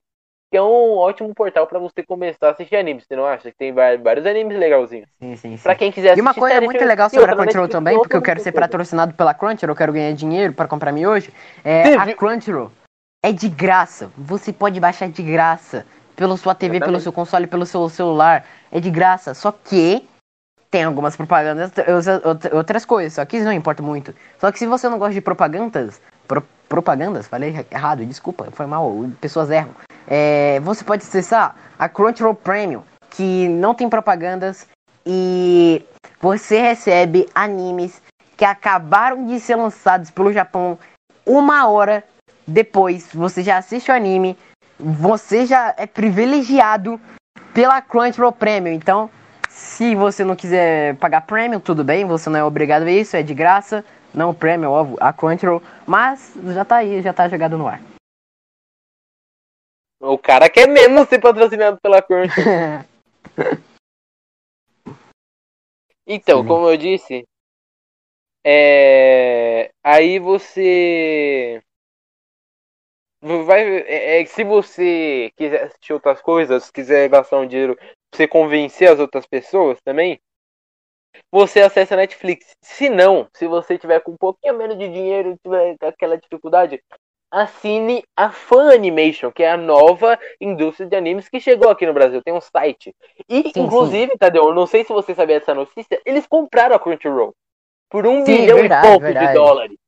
Que é um ótimo portal pra você começar a assistir animes. Você não acha que tem vários animes legalzinhos? Sim, sim, sim. Pra quem quiser E uma assistir coisa série, muito legal sobre a Crunchyroll também, porque eu quero ser patrocinado pela Crunchyroll, eu quero ganhar dinheiro pra comprar miojo. É, Você a Crunchyroll é de graça. Você pode baixar de graça pela sua TV, pelo seu console, pelo seu celular. É de graça. Só que tem algumas propagandas, outras coisas. Só que isso não importa muito. Só que se você não gosta de propagandas, pro, propagandas, falei errado, desculpa, foi mal, pessoas erram. É, você pode acessar a Crunchyroll Premium, que não tem propagandas e você recebe animes que acabaram de ser lançados pelo Japão uma hora depois. Você já assiste o anime, você já é privilegiado pela Crunchyroll Premium. Então, se você não quiser pagar Premium, tudo bem, você não é obrigado a isso, é de graça. Não o Premium, óbvio, a Crunchyroll, mas já tá aí, já tá jogado no ar. O cara quer mesmo ser patrocinado pela Crunchyroll. então, Sim. como eu disse, é... aí você vai é, é, se você quiser assistir outras coisas, quiser gastar um dinheiro pra você convencer as outras pessoas também, você acessa a Netflix. Se não, se você tiver com um pouquinho menos de dinheiro, tiver aquela dificuldade, assine a Fan Animation, que é a nova indústria de animes que chegou aqui no Brasil. Tem um site. E, sim, inclusive, sim. Tadeu, eu não sei se você sabia dessa notícia, eles compraram a Crunchyroll por um sim, bilhão verdade, e pouco verdade. de dólares.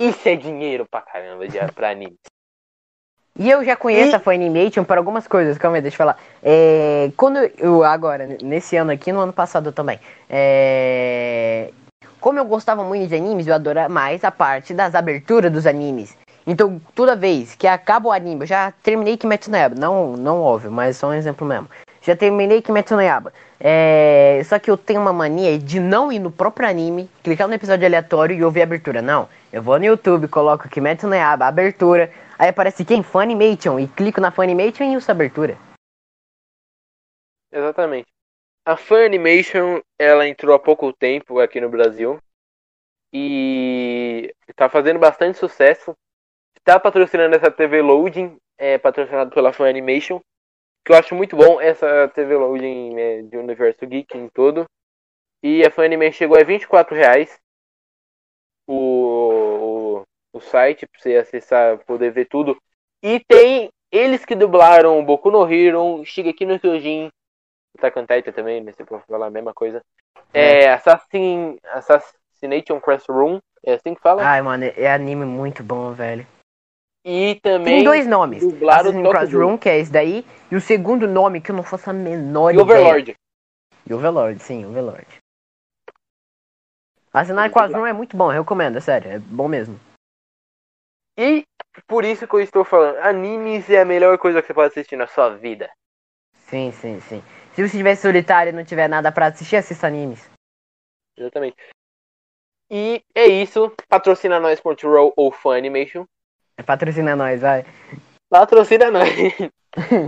Isso é dinheiro pra caramba de, pra animes. E eu já conheço e... a Funimation por algumas coisas, calma aí, deixa eu falar. É, quando eu, agora, nesse ano aqui, no ano passado também, é, como eu gostava muito de animes, eu adorava mais a parte das aberturas dos animes. Então, toda vez que acaba o anime, eu já terminei Kimetsu no Yaiba, não, não óbvio, mas só um exemplo mesmo. Já terminei Kimetsu no Yaiba. É, só que eu tenho uma mania de não ir no próprio anime, clicar no episódio aleatório e ouvir a abertura. Não, eu vou no YouTube, coloco Kimetsu no Yaiba, abertura, Aí aparece quem? Funimation. E clico na Funimation e uso a abertura. Exatamente. A Funimation, ela entrou há pouco tempo aqui no Brasil. E tá fazendo bastante sucesso. Está patrocinando essa TV Loading, é patrocinado pela Funimation. Que eu acho muito bom essa TV Loading é, de Universo Geek em todo. E a Funimation chegou a 24 reais. O, o site para você acessar, poder ver tudo. E tem eles que dublaram Boku no Hero, Shigeki no Kyojin, Attack Titan também, né, se for falar a mesma coisa. É, é Assassin, Assassination Classroom, é assim que fala? Ai, mano, é anime muito bom, velho. E também. Tem dois nomes. Assassin's Classroom, que é esse daí, e o segundo nome que eu não faço a menor e ideia. Overlord. E Overlord, sim, Overlord. Assassin's Classroom é muito bom, eu recomendo, é sério, é bom mesmo. E por isso que eu estou falando, animes é a melhor coisa que você pode assistir na sua vida. Sim, sim, sim. Se você estiver solitário e não tiver nada para assistir, assista animes. Exatamente. E é isso. Patrocina nós Crunchyroll ou Funimation. É patrocina nós, vai. Patrocina nós.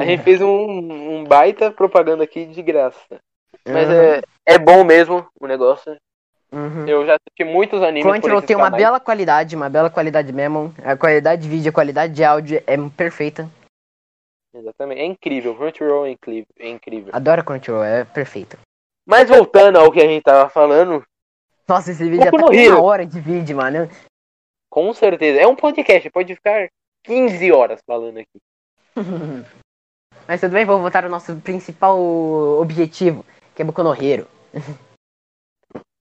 A gente fez um, um baita propaganda aqui de graça. Mas uhum. é, é bom mesmo o negócio. Uhum. Eu já assisti muitos animes. Crunchyroll tem uma bela qualidade, uma bela qualidade mesmo. A qualidade de vídeo, a qualidade de áudio é perfeita. Exatamente, é incrível. Crunchyroll é incrível. É incrível. Adoro Crunchyroll, é perfeito. Mas voltando ao que a gente tava falando. Nossa, esse vídeo já tá com uma hora de vídeo, mano. Com certeza. É um podcast, pode ficar 15 horas falando aqui. Mas tudo bem, vamos voltar ao nosso principal objetivo, que é Boku no Hero.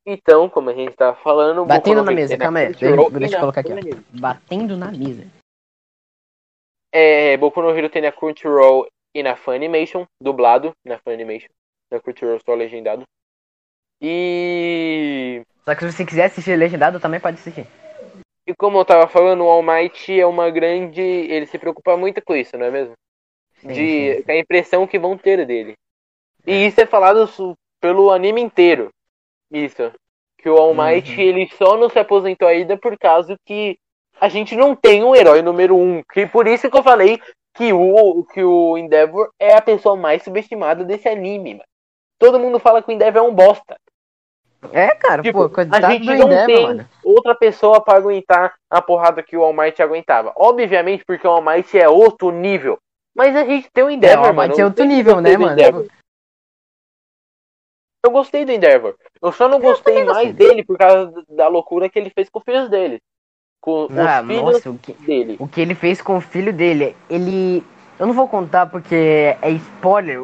Então, como a gente estava falando. Batendo na mesa, calma aí. Deixa, deixa eu colocar aqui. Ó. Batendo na mesa. É, Boku no Hero tem na Crunchyroll e na Funimation, dublado na Funimation. Na Crunchyroll só legendado. E. Só que se você quiser assistir legendado, também pode assistir. E como eu tava falando, o All Might é uma grande. Ele se preocupa muito com isso, não é mesmo? Sim, De sim, a impressão que vão ter dele. É. E isso é falado pelo anime inteiro. Isso. Que o All Might, uhum. ele só não se aposentou ainda por causa que a gente não tem um herói número um. Que por isso que eu falei que o, que o Endeavor é a pessoa mais subestimada desse anime, mano. Todo mundo fala que o Endeavor é um bosta. É, cara, tipo, pô, a gente não Endeavor, tem mano. outra pessoa para aguentar a porrada que o All Might aguentava. Obviamente, porque o All Might é outro nível. Mas a gente tem o Endeavor, é, o mano. é outro nível, né, mano? Endeavor. Eu gostei do Endeavor. Eu só não gostei mais dele por causa da loucura que ele fez com os filhos dele. Com ah, os filhos nossa, o que, dele. O que ele fez com o filho dele, ele Eu não vou contar porque é spoiler.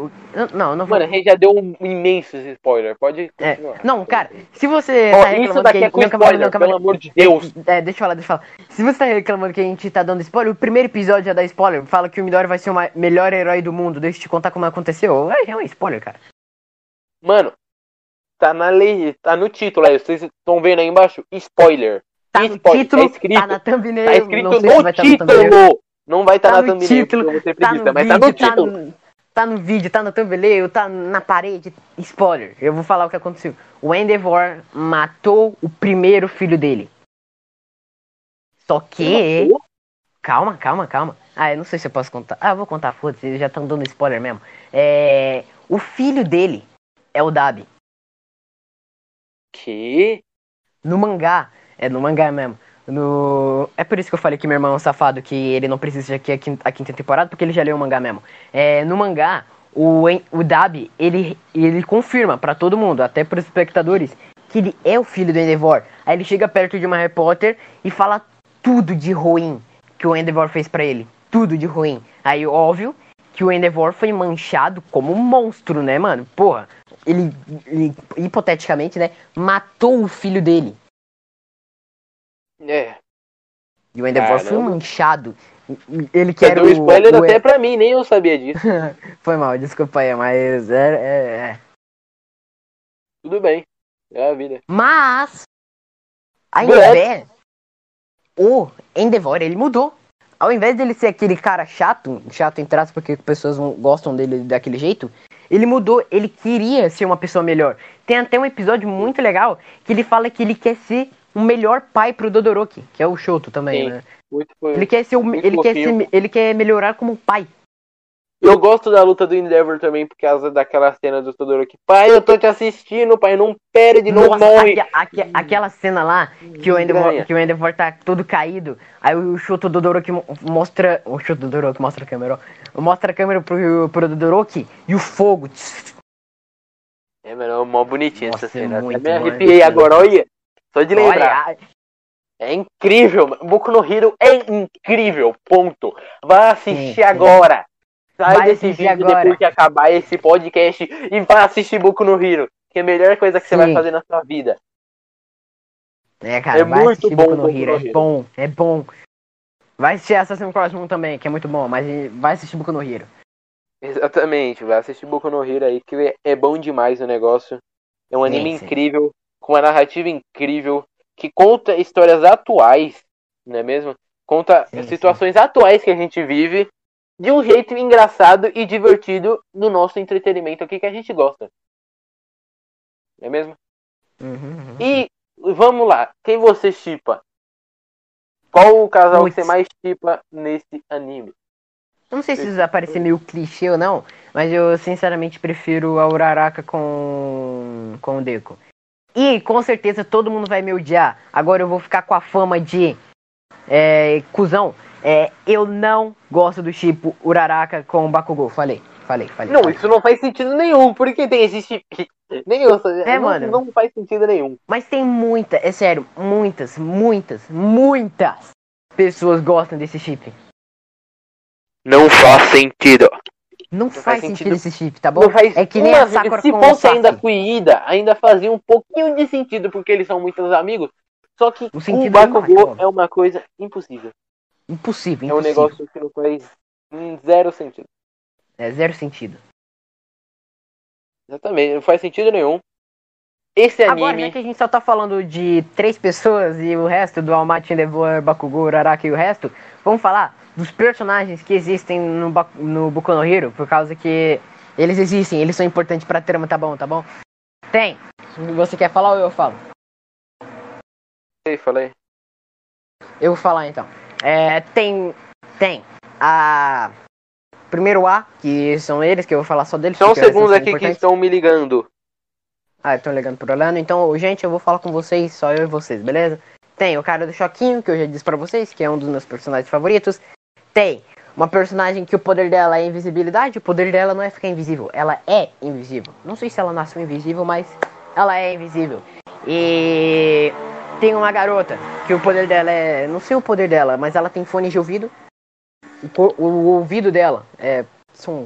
Não, eu não vou. Mano, a gente já deu um imenso spoiler. Pode É. continuar. Não, cara, se você Ó, tá isso daqui que é com spoiler, pelo amor de Deus. É, deixa eu falar, deixa eu falar. Se você tá reclamando que a gente tá dando spoiler, o primeiro episódio já dá spoiler. Fala que o Midori vai ser o melhor herói do mundo. Deixa eu te contar como aconteceu. É, é um spoiler, cara. Mano, tá na lei, tá no título aí. Vocês estão vendo aí embaixo? Spoiler. Tá no Spoiler, título, tá escrito, tá na thumbnail. Tá escrito não sei se no tá no thumbnail. título. Não vai estar Tá na no thumbnail, título, vou ser Tá mas vídeo, tá no tá título. no, tá no vídeo, tá no thumbnail, tá na parede. Spoiler. Eu vou falar o que aconteceu. O Endeavor matou o primeiro filho dele. Só que... Calma, calma, calma. Ah, eu não sei se eu posso contar. Ah, eu vou contar, foda-se, eles já estão dando spoiler mesmo. É... O filho dele é o Dabi. Que? No mangá, é no mangá mesmo. No... É por isso que eu falei que meu irmão é um safado, que ele não precisa aqui a quinta, temporada, porque ele já leu o mangá mesmo. É, no mangá, o, o Dabi, ele, ele confirma pra todo mundo, até pros espectadores, que ele é o filho do Endeavor. Aí ele chega perto de uma repórter e fala tudo de ruim que o Endeavor fez pra ele. Tudo de ruim. Aí, óbvio, que o Endeavor foi manchado como um monstro, né, mano? Porra, ele, ele, hipoteticamente, né, matou o filho dele. É. E o Endeavor foi Caramba. manchado. Ele que Você era deu o, spoiler o- até pra mim, nem eu sabia disso. Foi mal, desculpa aí, mas é, é, é. Tudo bem. É a vida. Mas ao invés o Endeavor ele mudou. Ao invés dele ser aquele cara chato, chato em traços porque pessoas não gostam dele daquele jeito, ele mudou, ele queria ser uma pessoa melhor. Tem até um episódio muito legal que ele fala que ele quer ser um melhor pai pro Dodoroki, que é o Shoto também, Sim. né? Ele quer ser o, ele quer ser, ele quer melhorar como pai. Eu gosto da luta do Endeavor também por causa daquela cena do Todoroki. Pai, eu tô te assistindo, pai. Não perde, não Nossa, morre. aque- aque- aquela cena lá que o, Endeavor, que o Endeavor tá todo caído, aí o Shoto Dodoroki mo- mostra. O Shoto Dodoroki mostra a câmera, ó. Mostra a câmera pro, pro Dodoroki e o fogo. É, mano, é mó bonitinha Nossa, essa é cena. Até muito me bom, arrepiei agora, olha. Só de lembrar. Olha, É incrível. Boku no Hero é incrível. Ponto. Vá assistir Sim, sim. agora. Sai Vai desse vídeo agora. depois que acabar esse podcast e vá assistir Boku no Hero. Que é a melhor coisa que você Sim. vai fazer na sua vida. é, cara, É vai muito bom Boku no Boku Hero, no é bom, é bom. Vai assistir Assassin's Creed 1 também, que é muito bom, mas vai assistir Boku no Hero. Exatamente. Vai assistir Boku no Hero aí, que é- bom demais o negócio. É um Sim, anime sim. incrível, com uma narrativa incrível, que conta histórias atuais, não é mesmo? Conta Sim, situações atuais que a gente vive de um jeito engraçado e divertido no nosso entretenimento aqui que a gente gosta. Não é mesmo? Uhum, uhum. E vamos lá, quem você chipa? Qual o casal que Putz. você mais chipa nesse anime? Eu não sei se isso vai parecer meio clichê ou não, mas eu sinceramente prefiro a Uraraka com, com o Deco. E com certeza todo mundo vai me odiar. Agora eu vou ficar com a fama de é, cuzão. É, eu não gosto do tipo Uraraka com o Bakugou. Falei, falei, falei. Não, falei. isso não faz sentido nenhum. Por que tem esse chip? Nem eu, É, não, mano. não faz sentido nenhum. Mas tem muita, é sério, muitas, muitas, muitas pessoas gostam desse chip. Não faz sentido. Não, faz faz sentido, sentido. esse chip, tá bom? Não É que nem uma a Sakura Se fosse ainda Sasuke. com Ida, ainda fazia um pouquinho de sentido, porque eles são muitos amigos. Só que O com o é Bakugou imbatível. é uma coisa impossível. Impossível, É um impossível. negócio que não faz zero sentido. É zero sentido. Exatamente, não faz sentido nenhum. Esse Agora, anime. já que a gente só tá falando de três pessoas e o resto do Almaty, Endeavor, Bakugou, Uraraka e o resto, vamos falar dos personagens que existem no, no Boku no Hero, por causa que eles existem, eles são importantes pra trama, tá bom, tá bom? Tem. Você quer falar ou eu falo? Ei, falei. Eu vou falar então. É, tem. Tem. A. Primeiro A, que são eles, que eu vou falar só deles. Só um porque eles segundo são aqui que importantes. estão me ligando. Ah, estão ligando pro Orlando. Então, gente, eu vou falar com vocês, só eu e vocês, beleza? Tem o cara do Choquinho, que eu já disse pra vocês, que é um dos meus personagens favoritos. Tem uma personagem que o poder dela é invisibilidade. O poder dela não é ficar invisível, ela é invisível. Não sei se ela nasceu invisível, mas ela é invisível. E tem uma garota que o poder dela é. Não sei o poder dela, mas ela tem fone de ouvido. o, o ouvido dela é som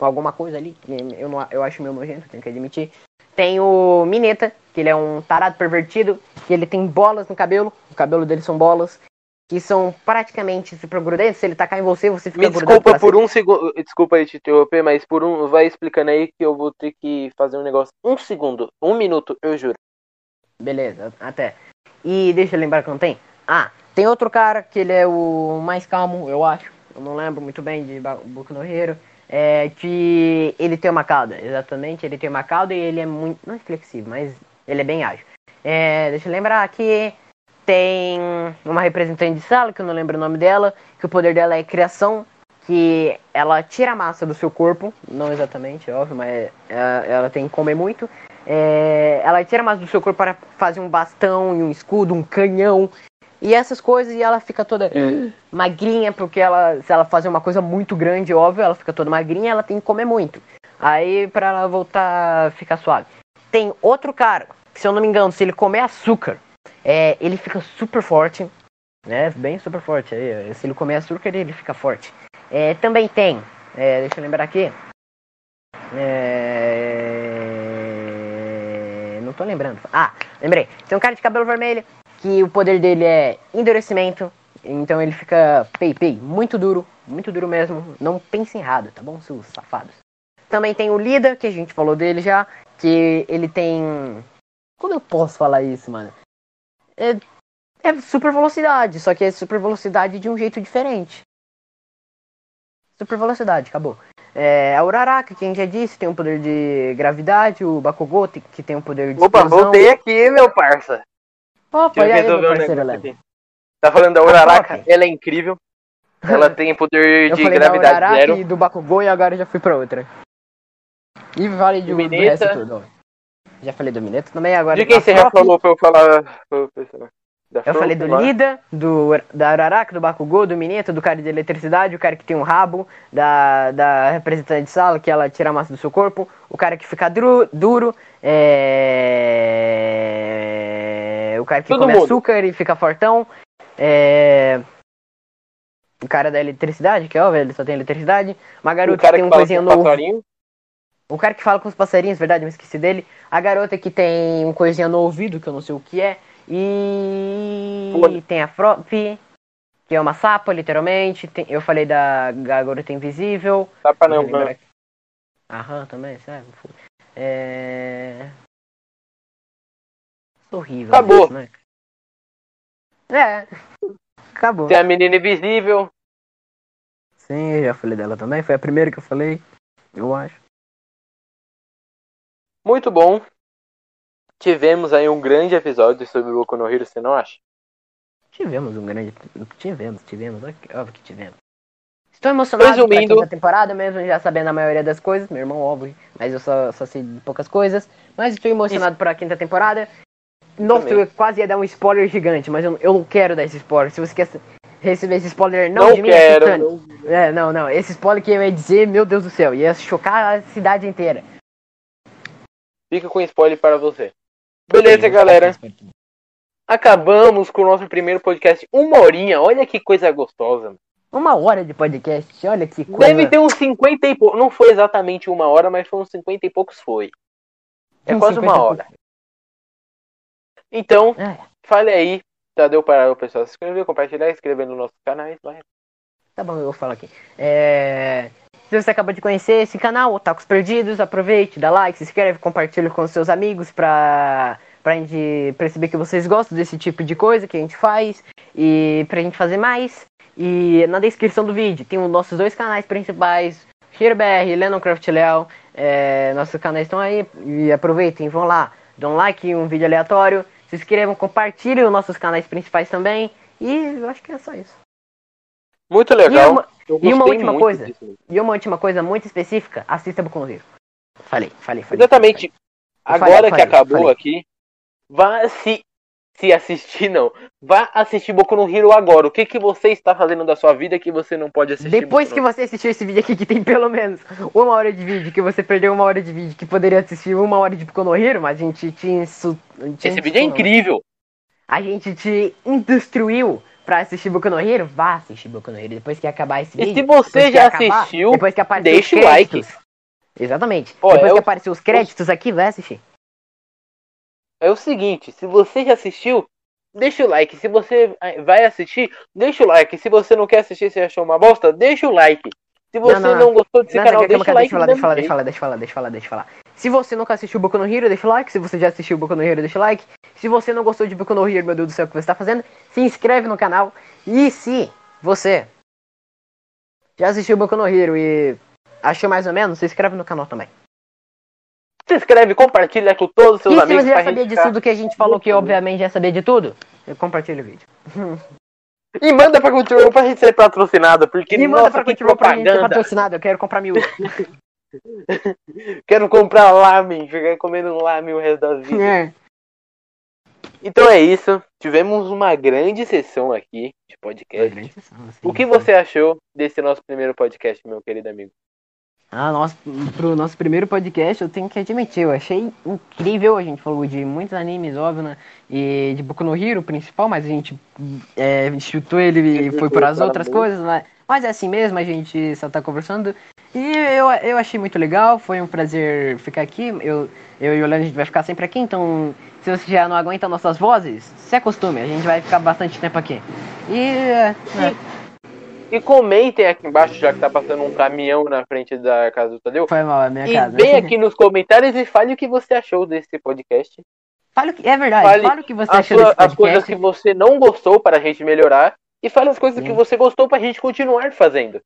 alguma coisa ali. Eu, não, eu acho meio nojento, tenho que admitir. Tem o Mineta, que ele é um tarado pervertido, que ele tem bolas no cabelo, o cabelo dele são bolas, que são praticamente super grudentes. Se ele tacar em você, você fica Me desculpa por um segundo. Desculpa aí te interromper, mas por um. Vai explicando aí que eu vou ter que fazer um negócio. Um segundo, um minuto, eu juro. Beleza, até. E deixa eu lembrar que não tem. Ah, tem outro cara que ele é o mais calmo, eu acho. Eu não lembro muito bem de Boku no Hero. É que ele tem uma cauda, exatamente. Ele tem uma cauda e ele é muito. Não é flexível, mas ele é bem ágil. É, deixa eu lembrar que tem uma representante de sala, que eu não lembro o nome dela, que o poder dela é criação, que ela tira a massa do seu corpo, não exatamente, é óbvio, mas ela, é, ela tem que comer muito. É, ela tira a massa do seu corpo para fazer um bastão e um escudo, um canhão e essas coisas, e ela fica toda é. magrinha, porque ela, se ela fazer uma coisa muito grande, óbvio, ela fica toda magrinha, ela tem que comer muito. Aí, pra ela voltar a ficar suave. Tem outro cara, que, se eu não me engano, se ele comer açúcar, é, ele fica super forte, né? Bem super forte. Aí, se ele comer açúcar, ele fica forte. É, também tem, é, deixa eu lembrar aqui. É... Não tô lembrando. Ah, lembrei. Tem um cara de cabelo vermelho que o poder dele é endurecimento. Então ele fica pei pei, muito duro, muito duro mesmo. Não pense errado, tá bom, seus safados? Também tem o Lida, que a gente falou dele já, que ele tem. Como eu posso falar isso, mano? É, é super velocidade, só que é super velocidade de um jeito diferente. Super velocidade, acabou. É, a Uraraka, que a gente já disse, tem um poder de gravidade, o Bakugou, que tem um poder de Opa, explosão. voltei aqui, meu parça. Opa, e aí, meu parceiro um Tá falando da Uraraka? Ela é incrível. Ela tem poder de gravidade da zero. e do Bakugou e agora já fui pra outra. E vale de do resto tudo. Já falei do Mineta também, agora... De quem você já falou pra eu falar... Da eu falei do Lida, do, da Araraca, do Bakugou, do Mineta, do cara de eletricidade, o cara que tem um rabo, da, da representante de sala, que ela tira a massa do seu corpo, o cara que fica duro, duro é... o cara que Todo come mundo. açúcar e fica fortão, é... o cara da eletricidade, que é óbvio, ele só tem eletricidade, uma garota que tem um coisinha novo. Passarinho. O cara que fala com os passarinhos, verdade, eu esqueci dele. A garota que tem um coisinha no ouvido, que eu não sei o que é. E tem a Frop, que é uma sapa, literalmente. Tem, eu falei da Garota Invisível. Sapa não, não. Aham, também, sério. É... Horrível. Acabou. Isso, né? É, acabou. Tem a menina invisível. Sim, eu já falei dela também. Foi a primeira que eu falei, eu acho. Muito bom tivemos aí um grande episódio sobre o Boku no Hero, você não acha? Tivemos um grande. Tivemos, tivemos, óbvio que tivemos. Estou emocionado Resumindo... pra temporada, mesmo já sabendo a maioria das coisas. Meu irmão, óbvio, mas eu só, só sei poucas coisas. Mas estou emocionado Isso. para a quinta temporada. Nossa, eu quase ia dar um spoiler gigante, mas eu, eu não quero dar esse spoiler. Se você quer receber esse spoiler, não, não de mim, quero. Não... É, não, não. Esse spoiler que eu ia dizer, meu Deus do céu, ia chocar a cidade inteira. Fica com spoiler para você. Beleza, galera. Acabamos com o nosso primeiro podcast. Uma horinha, olha que coisa gostosa. Uma hora de podcast, olha que coisa. Deve ter uns 50 e poucos. Não foi exatamente uma hora, mas foi uns 50 e poucos foi. É Sim, quase uma hora. Então, é. fale aí. Já deu para o pessoal se inscrever, compartilhar, inscrever nos nossos canais. Vai. Tá bom, eu vou falar aqui. É... Se você acabou de conhecer esse canal, Otakus Perdidos, aproveite, dá like, se inscreve, compartilha com seus amigos pra, pra gente perceber que vocês gostam desse tipo de coisa que a gente faz e pra gente fazer mais. E na descrição do vídeo tem os nossos dois canais principais, HeroBR e Lenoncraft Léo. É, nossos canais estão aí e aproveitem, vão lá, dão like em um vídeo aleatório, se inscrevam, compartilhem os nossos canais principais também. E eu acho que é só isso. Muito legal. E uma última coisa. Disso. E uma última coisa muito específica, assista Boku no Hero. Falei, falei, falei. Exatamente. Falei. Agora falei, que acabou falei. aqui, vá se se assistir não. Vá assistir Boku no Hero agora. O que que você está fazendo da sua vida que você não pode assistir? Depois que você assistiu esse vídeo aqui que tem pelo menos uma hora de vídeo, que você perdeu uma hora de vídeo, que poderia assistir uma hora de Boku no Hero, mas a gente te, Esse vídeo é incrível. A gente te instruiu pra assistir Boku no Hero, vá assistir Boku no Hero depois que acabar esse E vídeo. se você já acabar, assistiu, depois que aparecer deixa os o like. Exatamente. Ó, depois eu- que aparecer os créditos aqui, vai assistir. É o seguinte, se você já assistiu, deixa o like. Se você eh, vai assistir, deixa o like. Se você não quer assistir, você achou uma bosta, deixa o like. Se você não, não. gostou desse Não, canal, não, deixa o like. deixa eu falar, deixa eu falar, deixa eu falar, deixa eu falar, deixa eu falar. Se você nunca assistiu Boku no Hero, deixa o like. Se você já assistiu Boku no Hero, deixa o like. Se você não gostou de Boku no Hero, meu Deus do céu, o que você tá fazendo? Se inscreve no canal. E se você já assistiu Boku no Hero e achou mais ou menos, se inscreve no canal também. Se inscreve, compartilha com todos os seus e se amigos. você já pra sabia de tudo que a gente falou, que obviamente já sabia de tudo, eu compartilho o vídeo. E manda pra Crunchyroll pra gente ser patrocinado, porque E manda nossa, pra que continuar pra gente ser patrocinado, eu quero comprar mil. Quero comprar lamen, ficar comendo lamen o resto da vida. É. Então é isso. Tivemos uma grande sessão aqui de podcast. O que você achou desse nosso primeiro podcast, meu querido amigo? Ah, nossa, pro nosso primeiro podcast, eu tenho que admitir, eu achei incrível. A gente falou de muitos animes, óbvio, né? E de Boku no Hero, principal, mas a gente é, chutou ele e foi por as outras coisas, né? Mas é assim mesmo, a gente só tá conversando. E eu, eu achei muito legal, foi um prazer ficar aqui. Eu, eu e o Leandro, a gente vai ficar sempre aqui, então se você já não aguenta nossas vozes, se acostume, a gente vai ficar bastante tempo aqui. E. é, E comentem aqui embaixo, já que tá passando um caminhão na frente da casa do Tadeu. foi mal a minha E casa. vem aqui nos comentários e fale o que você achou desse podcast. Fale o que, é verdade, Fale fale o que você achou sua- desse as coisas podcast. que você não gostou para a gente melhorar. E fale as coisas Sim. que você gostou pra gente continuar fazendo.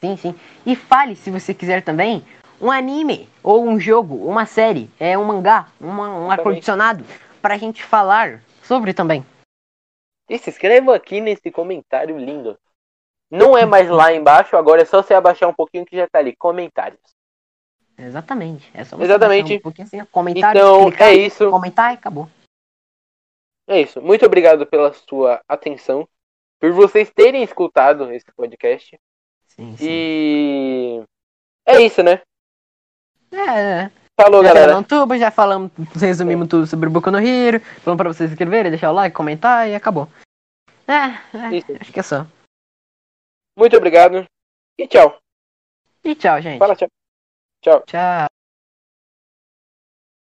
Sim, sim. E fale, se você quiser também, um anime, ou um jogo, uma série, é um mangá, uma, um ar-condicionado, pra gente falar sobre também. E se inscreva aqui nesse comentário lindo. Não é mais lá embaixo, agora é só você abaixar um pouquinho que já tá ali. Comentários. Exatamente. É só você Exatamente. Um pouquinho assim, comentário, Então, clicar, é isso. comentar e acabou. É isso. Muito obrigado pela sua atenção. Por vocês terem escutado esse podcast. Sim, sim. E. É isso, né? É, é. Falou, Já galera. falamos tudo, já falamos, resumimos tudo sobre o Boku no Hero, falamos pra vocês se inscreverem, deixar o like, comentar e acabou. É, é Isso. acho que é só. Muito obrigado. E tchau. E tchau, gente. Fala tchau. Tchau. Tchau.